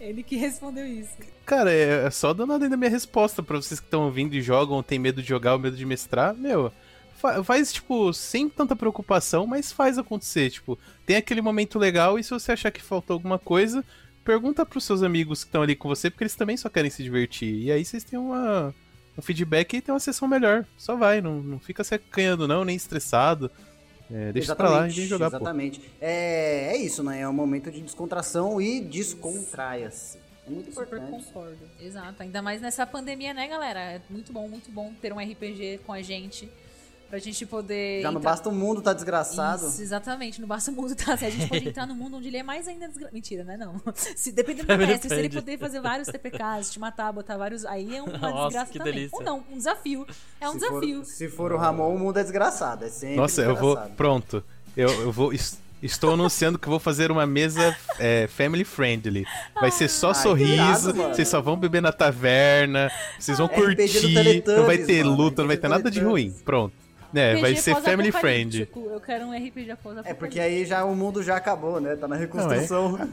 S5: Ele que respondeu isso.
S4: Cara, é, é só dando ainda minha resposta pra vocês que estão ouvindo e jogam, tem medo de jogar ou medo de mestrar. Meu, fa- faz, tipo, sem tanta preocupação, mas faz acontecer. Tipo, tem aquele momento legal e se você achar que faltou alguma coisa, pergunta pros seus amigos que estão ali com você, porque eles também só querem se divertir. E aí vocês têm uma, um feedback e tem uma sessão melhor. Só vai, não, não fica se acanhando não, nem estressado. É, deixa pra lá e vem jogar, pô.
S1: Exatamente. É, é isso, né? É um momento de descontração e descontraia-se. É muito
S5: Super
S1: importante.
S5: concordo. Exato. Ainda mais nessa pandemia, né, galera? É muito bom, muito bom ter um RPG com a gente. Pra gente poder.
S1: Já não
S5: entrar-
S1: basta o mundo tá desgraçado.
S5: Isso, exatamente, não basta o mundo tá assim, A gente pode entrar no mundo onde ele é mais ainda desgra... Mentira, né? Não. Se, dependendo do mestre, se ele poder fazer vários TPKs, te matar, botar vários. Aí é uma
S2: Nossa,
S5: desgraça
S2: que
S5: também.
S2: delícia.
S5: Ou não, um desafio. É um
S1: se
S5: desafio.
S1: For, se for o Ramon, o mundo é desgraçado. É sempre
S4: Nossa, eu vou.
S1: desgraçado.
S4: Pronto. Eu, eu vou. Estou anunciando que vou fazer uma mesa é, family friendly. Vai ser só
S1: Ai,
S4: sorriso,
S1: irado,
S4: vocês só vão beber na taverna, vocês vão
S1: do
S4: curtir, não vai ter
S1: mano,
S4: luta, não vai ter nada de ruim. Pronto. É, vai
S5: RPG
S4: ser family friendly.
S5: pós-apocalíptico. Eu quero um RPG após
S1: É porque aí já o mundo já acabou, né? Tá na reconstrução.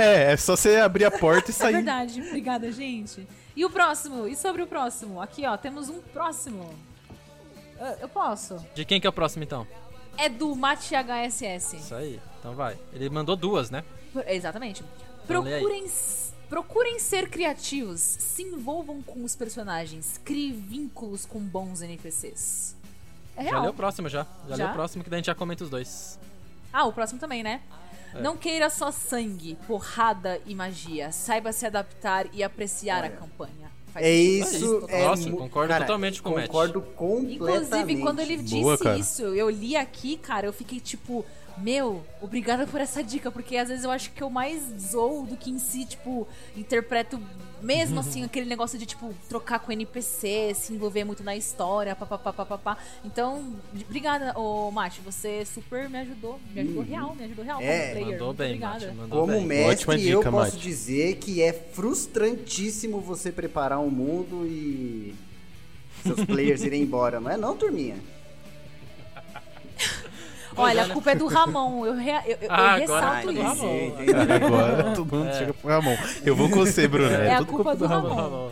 S4: É, é só você abrir a porta e
S5: É
S4: sair.
S5: verdade. Obrigada, gente. E o próximo? E sobre o próximo? Aqui, ó, temos um próximo. Eu posso.
S2: De quem que é o próximo, então?
S5: É do Mate HSS.
S2: Isso aí. Então vai. Ele mandou duas, né?
S5: Por- Exatamente.
S2: Então.
S5: Procurem, procurem ser criativos, se envolvam com os personagens, criem vínculos com bons NPCs. É
S2: Já
S5: real.
S2: leu o próximo já. Já,
S5: Já?
S2: leu o próximo que daí a gente já comenta os dois.
S5: Ah, o próximo também, né?
S2: É.
S5: Não queira só sangue, porrada e magia. Saiba se adaptar e apreciar a
S1: Olha.
S5: campanha. Faz
S1: É isso. É
S2: Nossa,
S1: mu-
S2: concordo
S1: cara,
S2: totalmente com o Matt.
S1: Concordo completamente.
S5: Inclusive, quando ele disse
S4: Boa,
S5: isso, eu li aqui, cara, eu fiquei tipo, meu, obrigada por essa dica, porque às vezes eu acho que eu mais zoo do que em si, tipo, interpreto mesmo assim aquele negócio de, tipo, trocar com NPC, se envolver muito na história, papapá, papapá. Então, obrigada, ô Mate, você super me ajudou, me ajudou real, me ajudou real
S1: É,
S5: como player.
S2: Mandou bem,
S5: obrigada.
S2: Mate. Mandou
S1: Como
S2: bem.
S1: mestre,
S4: Ótima
S1: eu
S4: dica,
S1: posso
S4: Mate.
S1: dizer que é frustrantíssimo você preparar um mundo e seus players irem embora, não é não, turminha?
S5: Olha,
S2: é,
S5: a
S2: né?
S5: culpa é do Ramon, eu, rea- eu, eu,
S2: Ah,
S5: eu
S2: agora
S5: ressalto
S2: é do
S5: isso.
S2: Ramon.
S1: entendi.
S4: Agora todo mundo chega pro Ramon. Eu vou com você, Bruno.
S5: É a
S4: tudo
S5: culpa do Ramon.
S2: Ramon.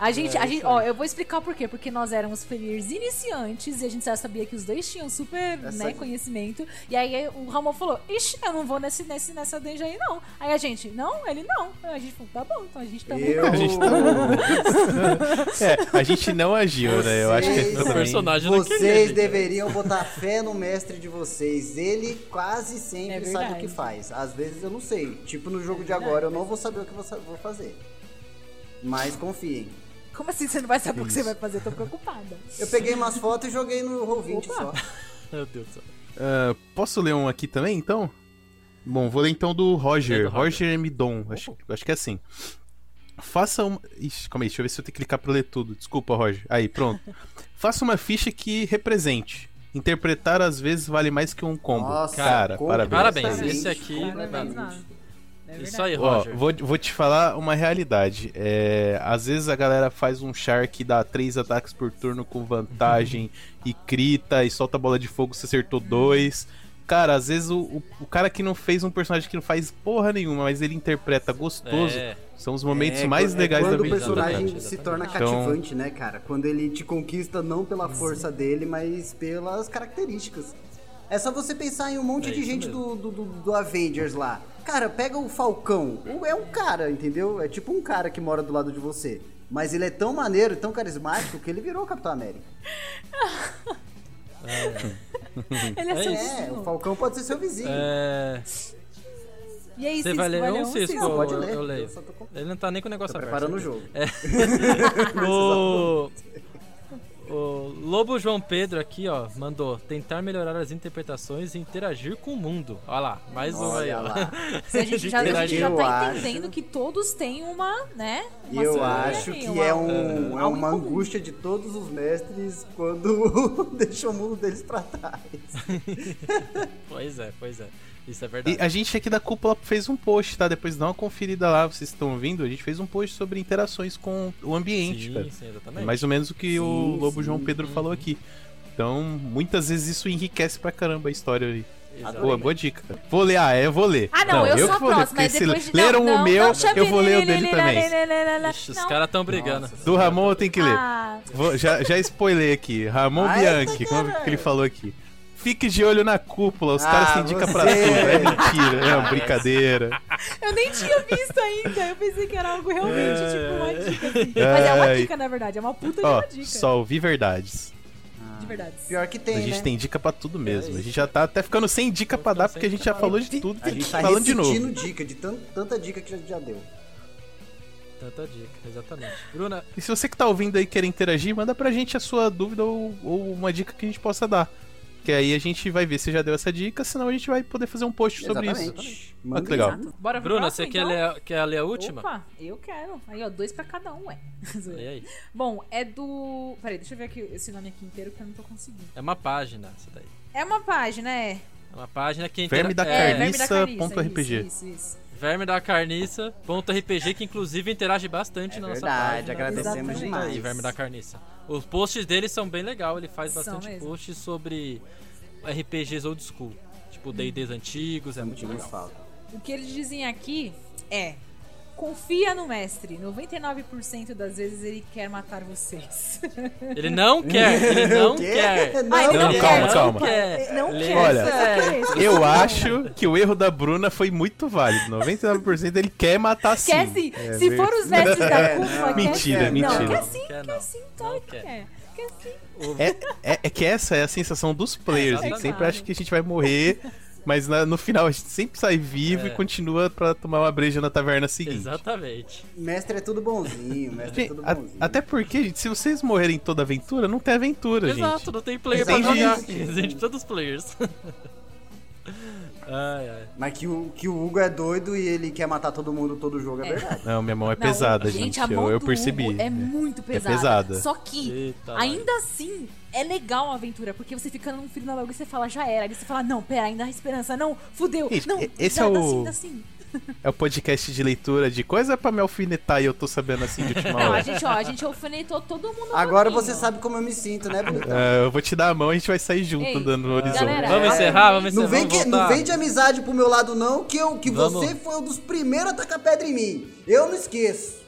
S5: A gente,
S1: É,
S5: a gente, ó, eu vou explicar por quê. Porque nós éramos players iniciantes e a gente já sabia que os dois tinham super né, conhecimento. E aí o Ramon falou: Ixi, eu não vou nesse, nesse, nessa dungeon aí, não. Aí a gente, não, ele não. Aí a gente falou: tá bom, então a gente também.
S1: Eu...
S4: A gente É, a gente não agiu, né? Eu acho que
S1: Vocês-
S4: é
S2: O personagem não
S1: Vocês deveriam botar fé no mestre de vocês. Ele quase sempre
S5: É
S1: sabe o que faz. Às vezes eu não sei. Tipo no jogo de agora, eu não vou saber o que vou fazer. Mas confiem.
S5: Como assim você não vai saber o que você vai fazer? Eu tô preocupada.
S1: Eu peguei umas fotos e joguei no Roll20
S5: Opa.
S1: só.
S2: Meu Deus do céu.
S4: Ah, posso ler um aqui também, então? Bom, vou ler então do Roger.
S2: Lê do Roger.
S4: Roger Midon. Acho, acho que é assim. Faça uma. Ixi, calma aí, deixa eu ver se eu tenho que clicar pra ler tudo. Desculpa, Roger. Aí, pronto. Faça uma ficha que represente. Interpretar às vezes vale mais que um combo.
S1: Nossa,
S4: cara,
S1: com-
S4: parabéns.
S2: Parabéns, esse aqui-
S5: Parabéns. É
S2: Isso aí,
S4: Ó,
S2: Roger.
S4: vou, vou te falar uma realidade. É, às vezes a galera faz um char que dá três ataques por turno com vantagem e crita e solta bola de fogo, você acertou dois. Cara, às vezes o, o, o cara que não fez um personagem que não faz porra nenhuma, mas ele interpreta gostoso,
S2: É.
S4: são os momentos
S1: É,
S4: mais
S1: é
S4: legais da
S1: quando
S4: vida.
S1: o personagem
S2: Exatamente,
S1: se torna
S4: exatamente.
S1: cativante, né, cara? Quando ele te conquista não pela força dele, mas pelas características. É só você pensar em um monte
S2: É
S1: de gente do, do, do- do Avengers lá. Cara, pega o Falcão. O- É um cara, entendeu? É tipo um cara que mora do lado de você. Mas ele é tão maneiro, tão carismático, que ele virou o Capitão América.
S5: Ele é,
S2: É
S5: seu
S2: isso.
S1: É, o. Falcão pode ser seu vizinho.
S2: É...
S5: E aí,
S2: Você
S5: Cisco,
S2: vai ler
S5: vai
S2: um,
S5: ler
S2: Cisco?
S1: Não, pode
S2: eu,
S1: ler.
S2: eu leio.
S1: Eu só tô com-
S2: Ele não tá nem com o negócio
S1: Tô
S2: aberto.
S1: preparando o jogo.
S2: O... o Lobo João Pedro aqui, ó, mandou tentar melhorar as interpretações e interagir com o mundo. Olha lá, mais uma aí, ó.
S1: lá.
S5: Se a gente já, a gente já tá
S1: acho-
S5: entendendo que todos têm uma, né? Uma
S1: eu acho que
S5: uma-
S1: é, um, é
S5: algo
S1: uma angústia de todos os mestres quando deixam o mundo deles pra trás.
S2: Pois é, pois é. Isso é
S4: E
S2: verdade.
S4: a gente aqui da cúpula fez um post, tá? Depois dá uma conferida lá, vocês estão ouvindo. A gente fez um post sobre interações com o ambiente,
S2: sim,
S4: cara.
S2: sim,
S4: É
S2: exatamente.
S4: mais ou menos o que o
S1: Sim,
S4: Lobo
S1: sim.
S4: João Pedro falou aqui. Então, muitas vezes isso enriquece pra caramba a história ali.
S2: Exatamente.
S4: Boa, boa dica. Vou ler, ah, eu vou ler.
S5: Ah, não, eu, sou a
S4: que vou ler,
S5: próxima.
S4: porque
S5: é
S4: se
S5: depois de...
S4: leram
S5: não,
S4: o
S5: não,
S4: meu,
S5: não
S4: eu vou ler o
S5: ele,
S4: dele
S5: ele,
S4: também.
S2: Ixi, os
S5: Não.
S2: caras tão brigando.
S1: Nossa.
S4: Do Ramon eu tenho que ler.
S5: Ah,
S4: Vou- já, já spoilei aqui. Ramon
S1: Ai,
S4: Bianchi,
S1: tá
S4: como
S1: caralho.
S4: que ele falou aqui? Fique de olho na cúpula, os
S1: Ah,
S4: caras têm dica pra tudo. É mentira, é uma brincadeira.
S5: eu nem tinha visto ainda. Eu pensei que era algo realmente, tipo, uma dica. Assim. Mas é uma dica, na verdade. É uma puta de
S4: Ó,
S5: uma dica.
S4: só ouvi verdades.
S5: De verdade.
S1: Pior que tem,
S4: A gente
S1: né?
S4: tem dica pra tudo mesmo.
S2: É
S4: A gente já tá até ficando sem dica pra dar, porque a gente já falou de tudo.
S1: A gente tá
S4: falando de novo.
S1: dica, de tan- tanta dica que já, já deu.
S2: Tanta dica, exatamente. Bruna,
S4: E se você que tá ouvindo aí quer interagir, manda pra gente a sua dúvida ou, ou uma dica que a gente possa dar. Que aí a gente vai ver se já deu essa dica, senão a gente vai poder fazer um post sobre isso.
S1: Exatamente. Manda
S4: que legal.
S5: Exato. Bora
S2: Bruna,
S5: próximo,
S2: você quer,
S5: então?
S2: ler, quer ler a última?
S5: Opa, eu quero. Aí, ó, dois pra cada um, ué.
S2: Lê aí.
S5: Bom, é do. Peraí, deixa eu ver aqui esse nome aqui inteiro que eu não tô conseguindo.
S2: É uma página, essa daí.
S5: É uma página, é.
S2: É uma página que
S4: Verme da
S2: é,
S4: Carniça. carniça.rpg.
S5: Isso, isso, isso.
S2: Verme da Carniça, ponto RPG, que inclusive interage bastante
S1: É
S2: na nossa
S1: verdade,
S2: página.
S1: agradecemos
S5: Exatamente.
S1: demais.
S2: Verme da Carniça. Os posts dele são bem legal, ele faz
S5: São
S2: bastante
S5: mesmo.
S2: posts sobre RPGs old school. Tipo, D&Ds antigos, é muito legal.
S1: falta.
S5: O que eles dizem aqui é: confia no mestre. 99% das vezes ele quer matar vocês.
S2: Ele não quer, ele não quer.
S1: Não,
S5: Ah, ele não
S2: Ele
S4: calma,
S5: quer.
S4: calma.
S2: quer.
S5: Não
S2: Ele-
S5: quer.
S4: Olha,
S5: isso.
S4: Eu acho que o erro da Bruna foi muito válido. 99% ele quer matar sim.
S5: Quer sim.
S4: É
S5: Se for os mestres da
S1: É,
S5: cúpula,
S1: não.
S5: quer
S4: Mentira, mentira.
S5: Não, quer sim,
S2: Quer
S5: quer,
S2: não.
S5: sim,
S2: Não
S5: claro que
S2: quer.
S5: quer. Sim.
S4: É, é, é que essa é a sensação dos players. A gente
S2: Exatamente.
S4: sempre acha que a gente vai morrer, mas na- no final a gente sempre sai vivo
S2: É.
S4: e continua pra tomar uma breja na taverna seguinte.
S2: Exatamente.
S1: Mestre é tudo bonzinho, mestre é
S4: Gente,
S1: tudo
S4: a-
S1: bonzinho.
S4: até porque, gente, se vocês morrerem toda aventura, não tem aventura,
S2: Exato,
S4: gente.
S2: não tem player pra
S4: Existe
S2: jogar. Existe todos os players. ai, ai.
S1: Mas que o, que o Hugo é doido e ele quer matar todo mundo todo jogo, é,
S5: É.
S1: verdade.
S4: Não, minha mão é
S5: Não,
S4: pesada, gente.
S5: a mão
S4: eu, eu
S5: do
S4: percebi.
S5: Hugo é muito pesada.
S4: pesada.
S5: Só que,
S2: Eita,
S5: ainda assim, é legal a aventura, porque você fica num frio na logo e você fala, já era. Aí você fala, não, pera, ainda há esperança, não, fudeu. Não,
S4: esse
S5: dá,
S4: é
S5: dá
S4: o-
S5: sim, dá sim.
S4: É o podcast de leitura de coisa pra me alfinetar e eu tô sabendo assim de última
S5: Não, a
S4: hora.
S5: gente, ó, a gente alfinetou todo mundo.
S1: Agora você sabe como eu me sinto, né, bonitão?
S4: É, eu vou te dar a mão e a gente vai sair junto
S5: Ei,
S4: andando no horizonte.
S5: galera,
S2: Vamos
S5: é,
S2: encerrar, vamos encerrar.
S1: Não vem, que, não vem de amizade pro meu lado, não, que, eu, que
S2: Vamos.
S1: você foi um dos primeiros a tacar pedra em mim. Eu não esqueço.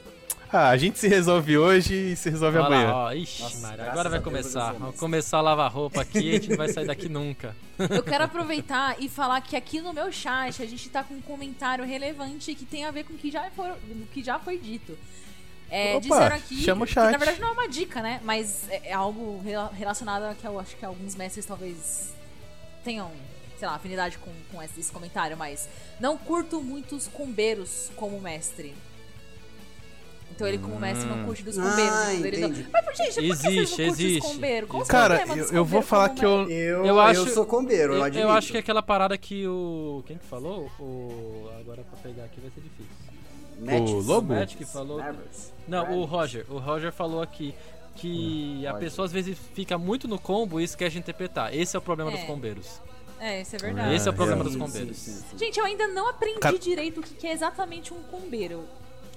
S4: Ah, a gente se resolve hoje e se resolve
S2: Olha
S4: amanhã.
S2: lá, ó. Ixi,
S1: Nossa, graças
S2: agora vai começar. Vamos começar a lavar roupa aqui, a gente não vai sair daqui nunca.
S5: Eu quero aproveitar e falar que aqui no meu chat a gente tá com um comentário relevante que tem a ver com o que já foi, o que já foi dito. É,
S4: Opa,
S5: disseram aqui
S4: chama o
S5: que,
S4: chat.
S5: na verdade não é uma dica, né? Mas é, é algo rela- relacionado a que eu acho que alguns mestres talvez tenham, sei lá, afinidade com, com esse, comentário, mas não curto muitos combeiros como mestre. Então ele, como mestre, não curte dos combeiros.
S1: Ah,
S5: entendeu? Ele não-
S1: entendi.
S5: Mas por gente, por que vocês
S2: Existe,
S5: não os
S2: existe.
S5: Qual
S4: Cara, eu, eu vou falar que eu.
S5: mestre?
S1: Eu,
S2: Eu acho-
S1: eu sou combeiro, eu,
S2: Eu,
S1: admito.
S2: eu acho que é aquela parada que o. Quem que falou? O. Agora pra pegar aqui vai ser difícil.
S1: Matches.
S4: O Lobo?
S2: O Matt que falou. Não, o. Roger. O Roger falou aqui que a
S1: Roger.
S2: pessoa às vezes fica muito no combo e esquece de interpretar. Esse é o problema
S5: É.
S2: dos combeiros.
S5: É, isso é verdade.
S2: Esse é o problema
S1: Sim,
S2: dos
S1: sim,
S2: combeiros.
S1: sim, sim.
S5: Gente, eu ainda não aprendi
S4: Cara-
S5: direito o que que é exatamente um combeiro.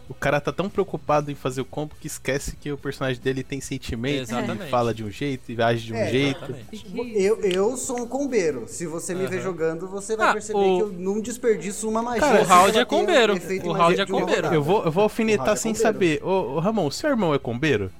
S4: O cara tá tão preocupado em fazer o combo que esquece que o personagem dele tem sentimentos,
S2: Exatamente.
S4: ele fala de um jeito e age de um
S1: É,
S4: jeito.
S2: Exatamente.
S1: Eu, eu sou um combeiro. Se você me ver
S2: Aham.
S1: jogando, você vai
S2: Ah,
S1: perceber
S2: o-
S1: que eu não desperdiço uma magia.
S4: Cara,
S2: o Raul
S1: Ela
S2: é
S1: um
S2: combeiro. O Raul é combeiro.
S4: Eu vou, eu vou alfinetar
S1: é
S4: sem
S1: combeiro.
S4: saber. Ô, ô, Ramon, seu irmão é combeiro?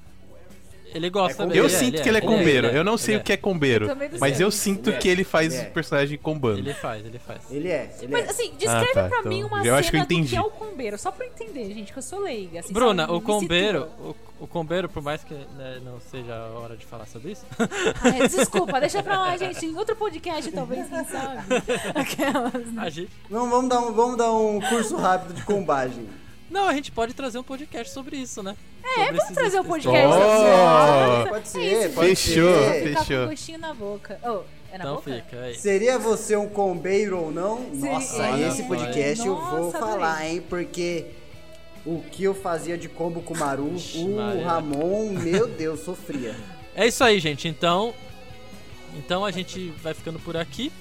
S2: Ele gosta
S1: É.
S4: Eu
S2: ele é,
S4: sinto que ele é
S2: ele
S4: combeiro.
S2: ele
S4: Eu não sei
S2: ele
S4: o que é combeiro,
S5: não
S4: mas eu sinto
S1: Ele é,
S4: que ele faz
S1: ele é.
S4: o personagem combando.
S2: Ele faz, ele faz.
S1: Ele é, ele
S5: Mas
S1: é.
S5: assim, descreve
S4: tá,
S5: pra
S4: então,
S5: mim uma
S4: eu
S5: cena
S4: acho que eu
S5: do que
S4: entendi.
S5: é o combeiro, só pra eu entender, gente, que eu sou leiga. Assim,
S2: Bruna,
S5: sabe?
S2: o combeiro, o, o combeiro, por mais que né, não seja a hora de falar sobre isso,
S5: Ai, desculpa, deixa pra lá, gente. Em outro podcast, talvez, quem sabe. Aquelas, né?
S2: a gente.
S1: Vamos, vamos, dar um, vamos dar um curso rápido de combagem.
S2: Não, a gente pode trazer um podcast sobre isso, né?
S5: É, vamos trazer um podcast.
S4: Oh!
S5: assim, ó.
S1: Pode
S5: É
S1: ser,
S5: isso,
S1: pode
S4: Fechou,
S1: ser.
S5: Ficar
S4: fechou.
S5: com gostinho na boca. Oh, é na
S2: Então
S5: boca?
S2: fica aí.
S1: Seria você um combeiro ou não? Nossa,
S5: é.
S1: esse podcast eu vou
S5: Nossa,
S1: falar, hein? Porque o que eu fazia de combo com o Maru,
S2: Ixi,
S1: o
S2: Maria.
S1: Ramon, meu Deus, sofria.
S2: É isso aí, gente. Então, então a gente vai ficando por aqui.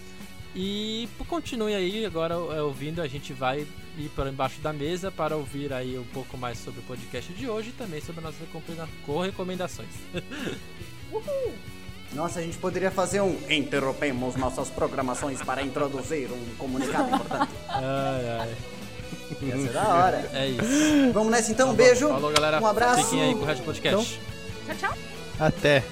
S2: E continue aí agora é, ouvindo. A gente vai ir para embaixo da mesa para ouvir aí um pouco mais sobre o podcast de hoje e também sobre nossas recomenda- co-recomendações.
S1: Nossa, a gente poderia fazer um interrompemos nossas programações para introduzir um comunicado importante.
S2: Ai, ai.
S1: Ia ser da hora.
S2: É isso.
S1: Vamos nessa então, um
S2: bom.
S1: beijo.
S2: Falou, galera.
S1: Um abraço.
S2: Fiquem aí com o Red Podcast.
S5: Tchau, tchau.
S4: Até.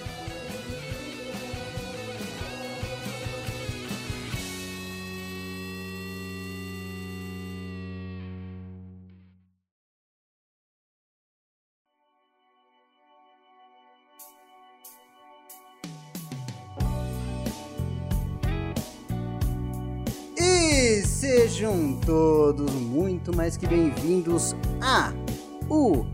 S1: Sejam todos muito mais que bem-vindos a o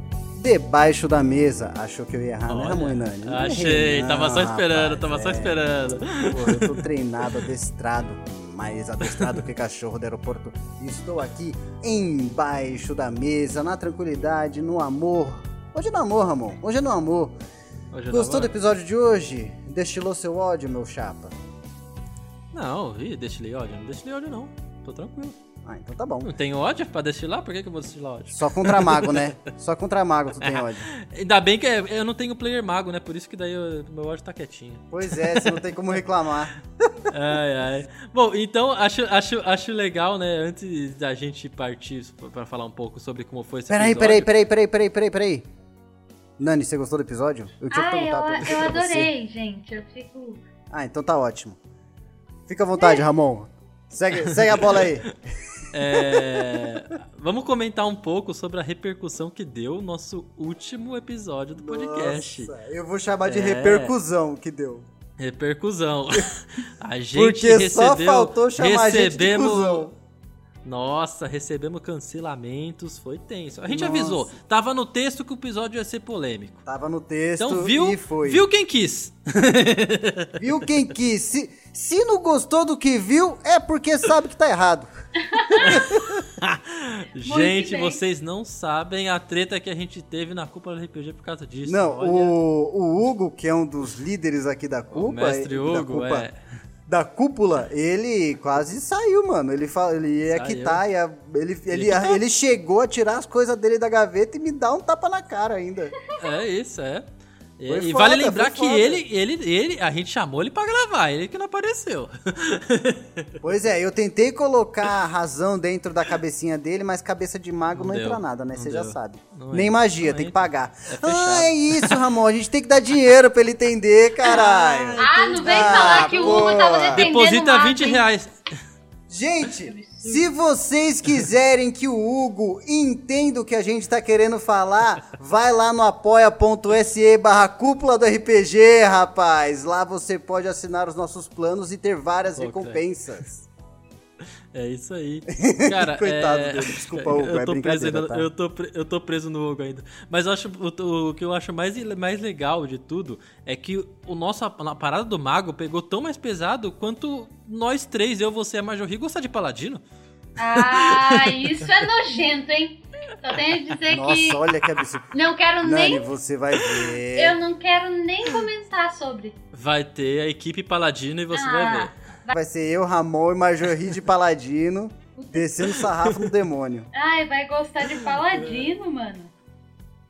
S1: Debaixo da Mesa. Achou que eu ia errar, né, Ramon e Nani? Não
S2: Achei, tava só esperando,
S1: rapaz,
S2: tava só
S1: é.
S2: esperando.
S1: Pô, eu tô treinado, adestrado, mais adestrado que cachorro do aeroporto. Estou aqui embaixo da mesa, na tranquilidade, no amor. Hoje é no amor, Ramon. Hoje é no amor.
S2: Hoje eu
S1: Gostou do episódio de hoje? Destilou seu ódio, meu chapa?
S2: Não, ih, destilei ódio. Não destilei ódio, não. Tô tranquilo.
S1: Ah, então tá bom.
S2: Não tenho ódio pra destilar? Por que, que eu vou destilar ódio?
S1: Só contra mago, né? Só contra mago tu tem ódio.
S2: Ainda bem que é- eu não tenho player mago, né? Por isso que daí o meu ódio tá quietinho.
S1: Pois é, você não tem como reclamar.
S2: Ai, ai. Bom, então acho, acho, acho legal, né? Antes da gente partir pra falar um pouco sobre como foi esse
S1: Peraí,
S2: episódio.
S1: peraí, peraí, peraí, peraí, peraí, peraí. Nani, você gostou do episódio? Eu tinha que
S3: Ah, eu,
S1: perguntar pra você.
S3: eu adorei, gente. Eu fico.
S1: Ah, então tá ótimo. Fica à vontade, Ramon. Segue, segue a bola aí.
S2: É, Vamos comentar um pouco sobre a repercussão que deu o nosso último episódio do podcast.
S1: Nossa, eu vou chamar de
S2: É.
S1: repercussão que deu.
S2: Repercussão. A gente
S1: Porque só
S2: recebeu,
S1: faltou chamar a gente de
S2: recebemos,
S1: cuzão.
S2: Nossa, recebemos cancelamentos, foi tenso. A gente
S1: Nossa.
S2: avisou, tava no texto que o episódio ia ser polêmico.
S1: Tava no texto
S2: Então viu,
S1: e foi.
S2: viu quem quis.
S1: Viu quem quis. Se, se não gostou do que viu, é porque sabe que tá errado.
S2: gente, vocês não sabem a treta que a gente teve na Cúpula do RPG por causa disso.
S1: Não, o, o Hugo, que é um dos líderes aqui da
S2: o
S1: Cupa,
S2: mestre
S1: da
S2: Hugo,
S1: Cupa-
S2: é.
S1: Da cúpula, ele quase saiu, mano. Ele, fa- ele ia
S2: Saiu.
S1: quitar, ia, ele, ele,
S2: quitar.
S1: ele chegou a tirar as coisas dele da gaveta e me dar um tapa na cara ainda.
S2: É isso, é. E,
S1: Foi
S2: e
S1: foda,
S2: vale lembrar que ele, ele, ele, a gente chamou ele pra gravar, ele que não apareceu.
S1: Pois é, eu tentei colocar a razão dentro da cabecinha dele, mas cabeça de mago não,
S2: Não
S1: entra nada, né? Você já sabe.
S2: Não
S1: Nem
S2: entra,
S1: magia, tem que
S2: entra.
S1: pagar.
S2: É
S1: ah, é isso, Ramon. A gente tem que dar dinheiro pra ele entender, caralho.
S3: Ah, não vem
S1: Ah,
S3: falar que o Hugo tava defendendo
S2: Deposita
S3: o mago,
S2: 20
S3: hein?
S2: reais.
S1: Gente, se vocês quiserem que o Hugo entenda o que a gente tá querendo falar, vai lá no apoia.se barra cúpula do RPG, rapaz. Lá você pode assinar os nossos planos e ter várias
S2: Pô,
S1: recompensas.
S2: É isso aí. Cara,
S1: Coitado
S2: é...
S1: dele, desculpa, Hugo,
S2: eu
S1: é
S2: tô preso
S1: brincadeira,
S2: ainda,
S1: tá?
S2: eu, tô, eu tô preso no Hugo ainda. Mas eu acho, o, o que eu acho mais, mais legal de tudo é que o nosso, a parada do mago pegou tão mais pesado quanto nós três, eu, você e a Majorri, gostar de paladino.
S3: Ah, isso é nojento, hein? Só tenho a dizer
S1: Nossa,
S3: que
S1: olha que absurdo.
S3: não quero
S1: Nani,
S3: nem.
S1: você vai ver.
S3: Eu não quero nem comentar sobre.
S2: Vai ter a equipe paladino e você
S3: Ah.
S2: vai ver.
S1: Vai ser eu, Ramon e Majorri de Paladino descendo sarrafo no demônio.
S3: Ai, vai gostar de paladino, mano.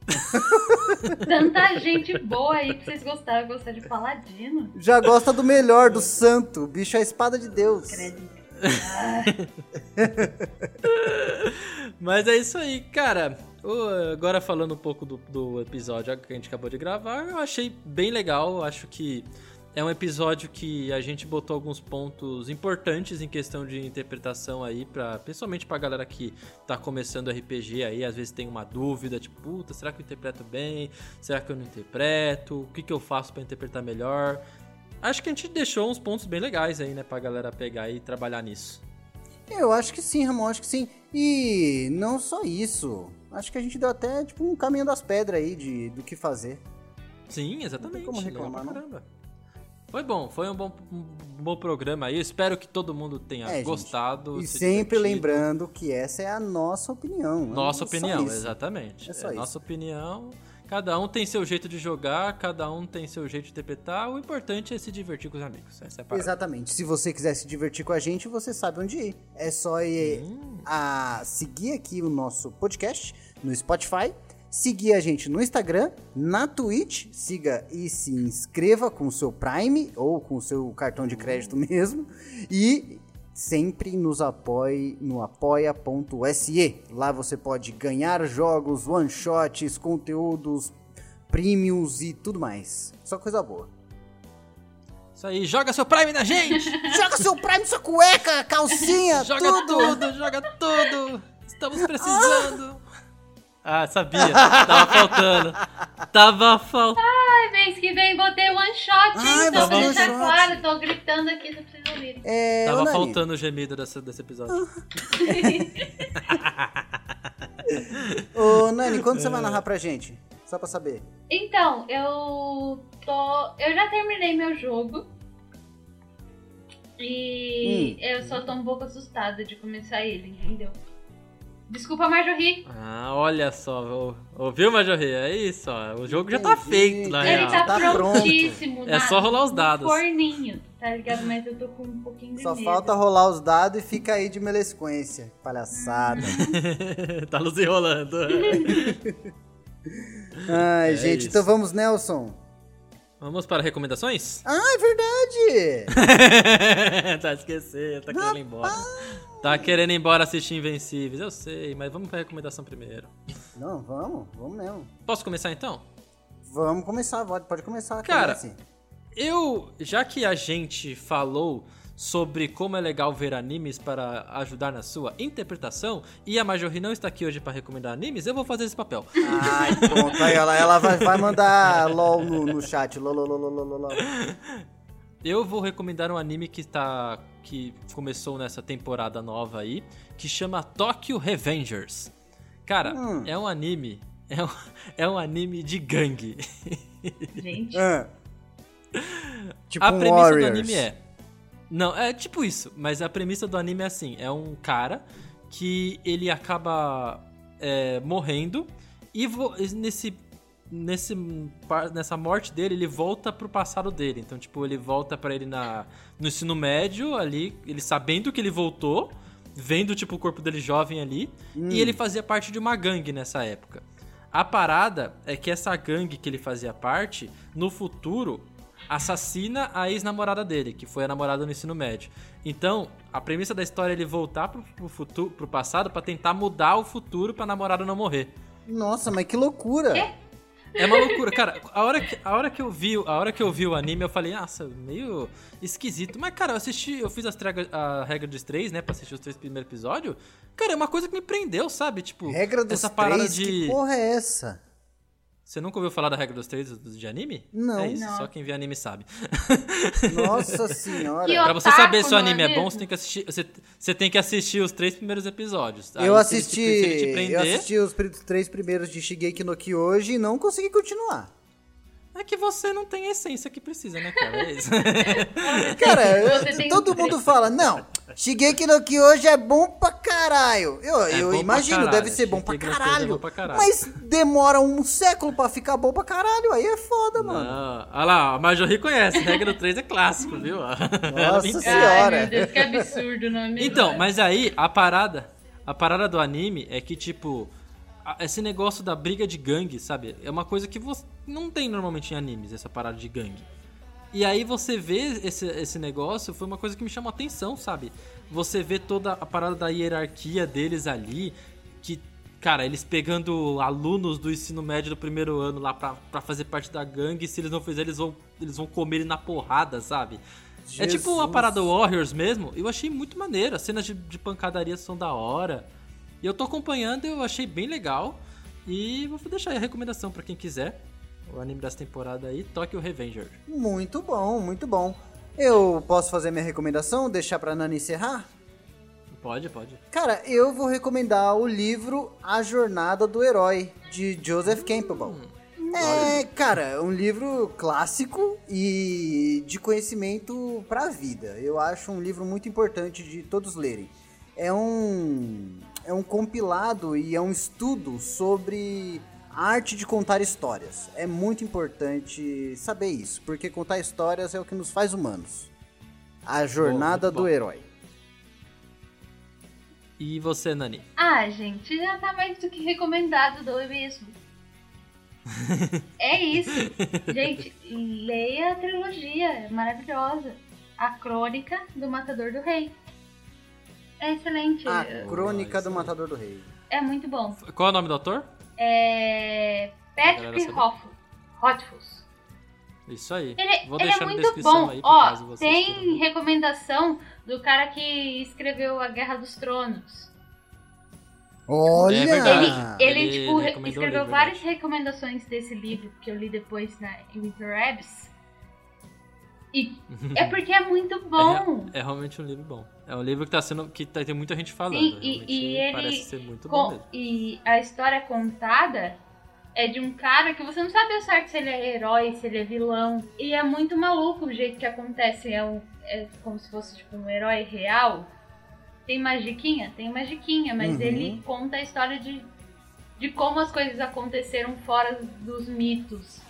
S3: Tanta gente boa aí que vocês gostaram, gostar de paladino.
S1: Já gosta do melhor, do santo. O bicho é a espada de Deus.
S3: Credo.
S2: Mas é isso aí, cara. agora falando um pouco do, do episódio que a gente acabou de gravar, eu achei bem legal. Acho que é um episódio que a gente botou alguns pontos importantes em questão de interpretação aí, pra, principalmente pra galera que tá começando RPG aí, às vezes tem uma dúvida, tipo, puta, será que eu interpreto bem? Será que eu não interpreto? O que, que eu faço pra interpretar melhor? Acho que a gente deixou uns pontos bem legais aí, né, pra galera pegar e trabalhar nisso.
S1: Eu acho que sim, Ramon, acho que sim. E não só isso. Acho que a gente deu até tipo um caminho das pedras aí de, do que fazer.
S2: Sim, exatamente.
S1: como
S2: legal
S1: reclamar,
S2: pra
S1: não.
S2: caramba. Foi bom, foi um bom, um bom programa aí. Espero que todo mundo tenha
S1: É, gente.
S2: gostado.
S1: E
S2: se
S1: sempre
S2: divertido.
S1: lembrando que essa é a nossa opinião.
S2: Nossa
S1: é
S2: opinião, exatamente.
S1: É só isso.
S2: nossa opinião. Cada um tem seu jeito de jogar, cada um tem seu jeito de interpretar. O importante é se divertir com os amigos. Essa é a parada.
S1: Exatamente. Se você quiser se divertir com a gente, você sabe onde ir. É só ir
S2: Hum.
S1: a seguir aqui o nosso podcast no Spotify, seguir a gente no Instagram, na Twitch, siga e se inscreva com o seu Prime ou com o seu cartão de crédito mesmo e sempre nos apoie no apoia.se. Lá você pode ganhar jogos, one-shots, conteúdos premiums e tudo mais. Só coisa boa.
S2: Isso aí, joga seu Prime na gente!
S1: Joga seu Prime, sua cueca, calcinha,
S2: joga
S1: tudo.
S2: tudo, joga tudo! Estamos precisando! Ah, sabia. Tava faltando. Tava faltando.
S3: Ai, mês que vem botei one shot, hein?
S1: Ai,
S3: deixar
S1: shot.
S3: claro, tô gritando aqui, não precisa ouvir.
S1: É,
S2: Tava
S1: Nani,
S2: faltando o gemido desse, desse episódio.
S1: Ô, Nani, quando você vai narrar pra gente? Só pra saber.
S3: Então, eu tô. Eu já terminei meu jogo. E
S1: Hum.
S3: eu só tô um pouco assustada de começar ele, entendeu? Desculpa, Marjorie.
S2: Ah, olha só. Ouviu, Majorri? É isso, ó. O jogo já tá
S1: Entendi,
S2: feito, na
S1: entendi.
S3: Ele
S2: real.
S3: tá,
S1: tá
S3: prontíssimo.
S2: É só rolar os dados.
S3: forninho, tá ligado? Mas eu tô com um pouquinho de
S1: Só
S3: medo.
S1: falta rolar os dados e fica aí de melesquência. Palhaçada.
S2: tá nos enrolando.
S1: Ai,
S2: É
S1: gente,
S2: isso.
S1: então vamos, Nelson.
S2: Vamos para recomendações?
S1: Ah, é verdade!
S2: tá esquecendo, tá querendo ir embora. Tá querendo ir embora assistir Invencíveis, eu sei, mas vamos pra recomendação primeiro.
S1: Não, vamos, vamos mesmo.
S2: Posso começar então?
S1: Vamos começar, pode, pode começar.
S2: Cara,
S1: comece.
S2: Eu, já que a gente falou sobre como é legal ver animes para ajudar na sua interpretação, e a Majorri não está aqui hoje para recomendar animes, eu vou fazer esse papel.
S1: Ai, pronto. Aí ela, ela vai, vai mandar LOL no, no chat. LOL, LOL, LOL, LOL, LOL.
S2: Eu vou recomendar um anime que tá que começou nessa temporada nova aí, que chama Tokyo Revengers. Cara,
S1: Hum.
S2: é um anime, é um, é um anime de gangue.
S3: Gente.
S1: Ah. Tipo
S2: a
S1: um
S2: premissa
S1: Warriors.
S2: do anime é. Não, é tipo isso, mas a premissa do anime é assim: é um cara que ele acaba é, morrendo e nesse. Nesse, nessa morte dele, ele volta pro passado dele. Então, tipo, ele volta pra ele na, no ensino médio, ali, ele sabendo que ele voltou, vendo, tipo, o corpo dele jovem ali, e ele fazia parte de uma gangue nessa época. A parada é que essa gangue que ele fazia parte, no futuro, assassina a ex-namorada dele, que foi a namorada no ensino médio. Então, a premissa da história é ele voltar pro, pro futuro, pro passado pra tentar mudar o futuro pra namorada não morrer.
S1: Nossa, mas que loucura.
S2: É uma loucura, cara. A hora que, a hora que eu vi, a hora que eu vi o anime, eu falei, nossa, meio esquisito. Mas cara, eu assisti, eu fiz as trega- a regra dos três, né, pra assistir os três primeiros episódios. Cara, é uma coisa que me prendeu, sabe? Tipo,
S1: Regra dos
S2: essa parada
S1: três,
S2: de
S1: que porra é essa?
S2: Você nunca ouviu falar da regra dos três de anime?
S1: Não.
S2: É isso,
S3: Não.
S2: só quem vê anime sabe.
S1: Nossa
S3: Que
S1: senhora.
S2: Pra você saber se o
S3: é
S2: anime é, bom,
S3: mesmo?
S2: você tem que assistir, você, você tem que assistir os três primeiros episódios. Aí,
S1: Eu assisti,
S2: te- te
S1: eu
S2: prender,
S1: assisti os três primeiros de Shigeki no Kyojin e não consegui continuar.
S2: É que você não tem a essência que precisa, né, cara? É isso.
S1: Cara,
S3: tem
S1: todo
S3: um
S1: mundo fala, não, Shigeki no Kyojin é bom pra caralho. Eu,
S2: É
S1: eu imagino,
S2: caralho,
S1: deve ser bom pra
S2: é
S1: caralho,
S2: bom pra caralho.
S1: Mas demora um século pra ficar bom pra caralho, aí é foda, mano.
S2: Não. Olha lá, a Marjorie conhece. Regra do 3 é clássico, viu?
S1: Nossa senhora.
S3: Ai, meu Deus, que absurdo, não é mesmo?
S2: Então, mas aí, a parada. A parada do anime é que, tipo. Esse negócio da briga de gangue, sabe? É uma coisa que você não tem normalmente em animes, essa parada de gangue. E aí você vê esse, esse negócio, foi uma coisa que me chamou a atenção, sabe? Você vê toda a parada da hierarquia deles ali, que cara, eles pegando alunos do ensino médio do primeiro ano lá pra, pra fazer parte da gangue, se eles não fizerem, eles vão, eles vão comer ele na porrada, sabe? É tipo uma
S1: Jesus.
S2: parada Warriors mesmo. Eu achei muito maneiro. As cenas de, de pancadaria são da hora. E eu tô acompanhando, eu achei bem legal. E vou deixar aí a recomendação pra quem quiser. O anime dessa temporada aí, Tokyo Revenger.
S1: Muito bom, muito bom. Eu posso fazer minha recomendação, deixar pra Nana encerrar?
S2: Pode, pode.
S1: Cara, eu vou recomendar o livro A Jornada do Herói, de Joseph Campbell. É, cara, é um livro clássico e de conhecimento pra vida. Eu acho um livro muito importante de todos lerem. É um é um compilado e é um estudo sobre a arte de contar histórias. É muito importante saber isso, porque contar histórias é o que nos faz humanos. A Jornada do
S2: bom.
S1: Herói.
S2: E você, Nani?
S3: Ah, gente, já tá mais do que recomendado do mesmo. é isso. Gente, leia a trilogia, é maravilhosa. A Crônica do Matador do Rei. É excelente.
S1: A Crônica
S2: isso
S1: do. Matador do Rei.
S3: É muito bom.
S2: Qual é o nome do autor?
S3: É. Patrick. Rothfuss.
S2: Isso aí.
S3: Ele,
S2: Vou
S3: ele
S2: deixar
S3: é
S2: na
S3: muito
S2: descrição
S3: bom.
S2: aí, caso
S3: Ó,
S2: vocês
S3: tem
S2: queiram
S3: recomendação do cara que escreveu A Guerra dos Tronos.
S1: Olha!
S2: É verdade.
S3: Ele,
S2: Ele
S3: tipo, escreveu
S2: livro,
S3: várias
S2: verdade.
S3: recomendações desse livro que eu li depois na Interwebs. E é porque é muito bom.
S2: É, é realmente um livro bom. É um livro que tá sendo. que tá, tem muita gente falando.
S3: Sim, e- e ele
S2: parece ser muito
S3: Com-
S2: bom mesmo.
S3: e a história contada é de um cara que você não sabe ao certo se ele é herói, se ele é vilão. E é muito maluco o jeito que acontece. É, um, é como se fosse tipo um herói real. Tem magiquinha? Tem magiquinha, mas
S1: Uhum.
S3: ele conta a história de, de como as coisas aconteceram fora dos mitos.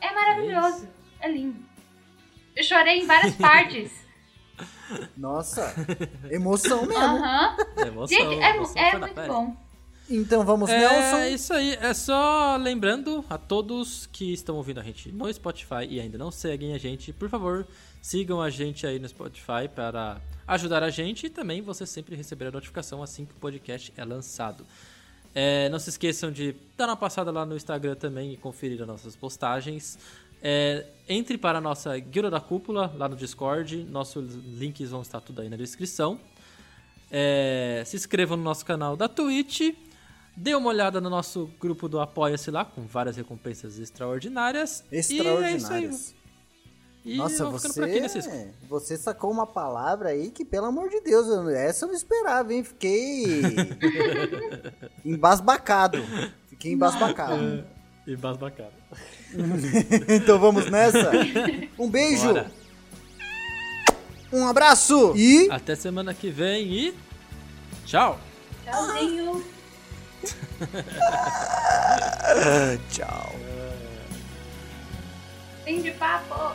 S3: É maravilhoso. É lindo. Eu chorei em várias partes.
S1: Nossa, emoção mesmo.
S3: Aham.
S2: É emoção,
S3: Gente, é,
S2: emoção
S3: é
S2: na
S3: muito
S2: pele.
S3: bom.
S1: Então vamos,
S2: É
S1: Nelson.
S2: isso aí. É só lembrando a todos que estão ouvindo a gente no Spotify e ainda não seguem a gente, por favor, sigam a gente aí no Spotify para ajudar a gente e também você sempre receber a notificação assim que o podcast é lançado. É, não se esqueçam de dar uma passada lá no Instagram também e conferir as nossas postagens. É, entre para a nossa Guilda da Cúpula lá no Discord. Nossos links vão estar tudo aí na descrição. É, se inscrevam no nosso canal da Twitch. Dê uma olhada no nosso grupo do Apoia-se lá, com várias recompensas extraordinárias. E é.
S1: Extraordinárias.
S2: E
S1: Nossa,
S2: aqui, né,
S1: você, você sacou uma palavra aí que, pelo amor de Deus, eu- essa eu não esperava, hein? Fiquei embasbacado. Fiquei embasbacado.
S2: E basbacana.
S1: então vamos nessa? Um beijo,
S2: Bora.
S1: um abraço e...
S2: Até semana que vem e. Tchau!
S3: Tchauzinho.
S1: Tchau.
S3: Fim de papo.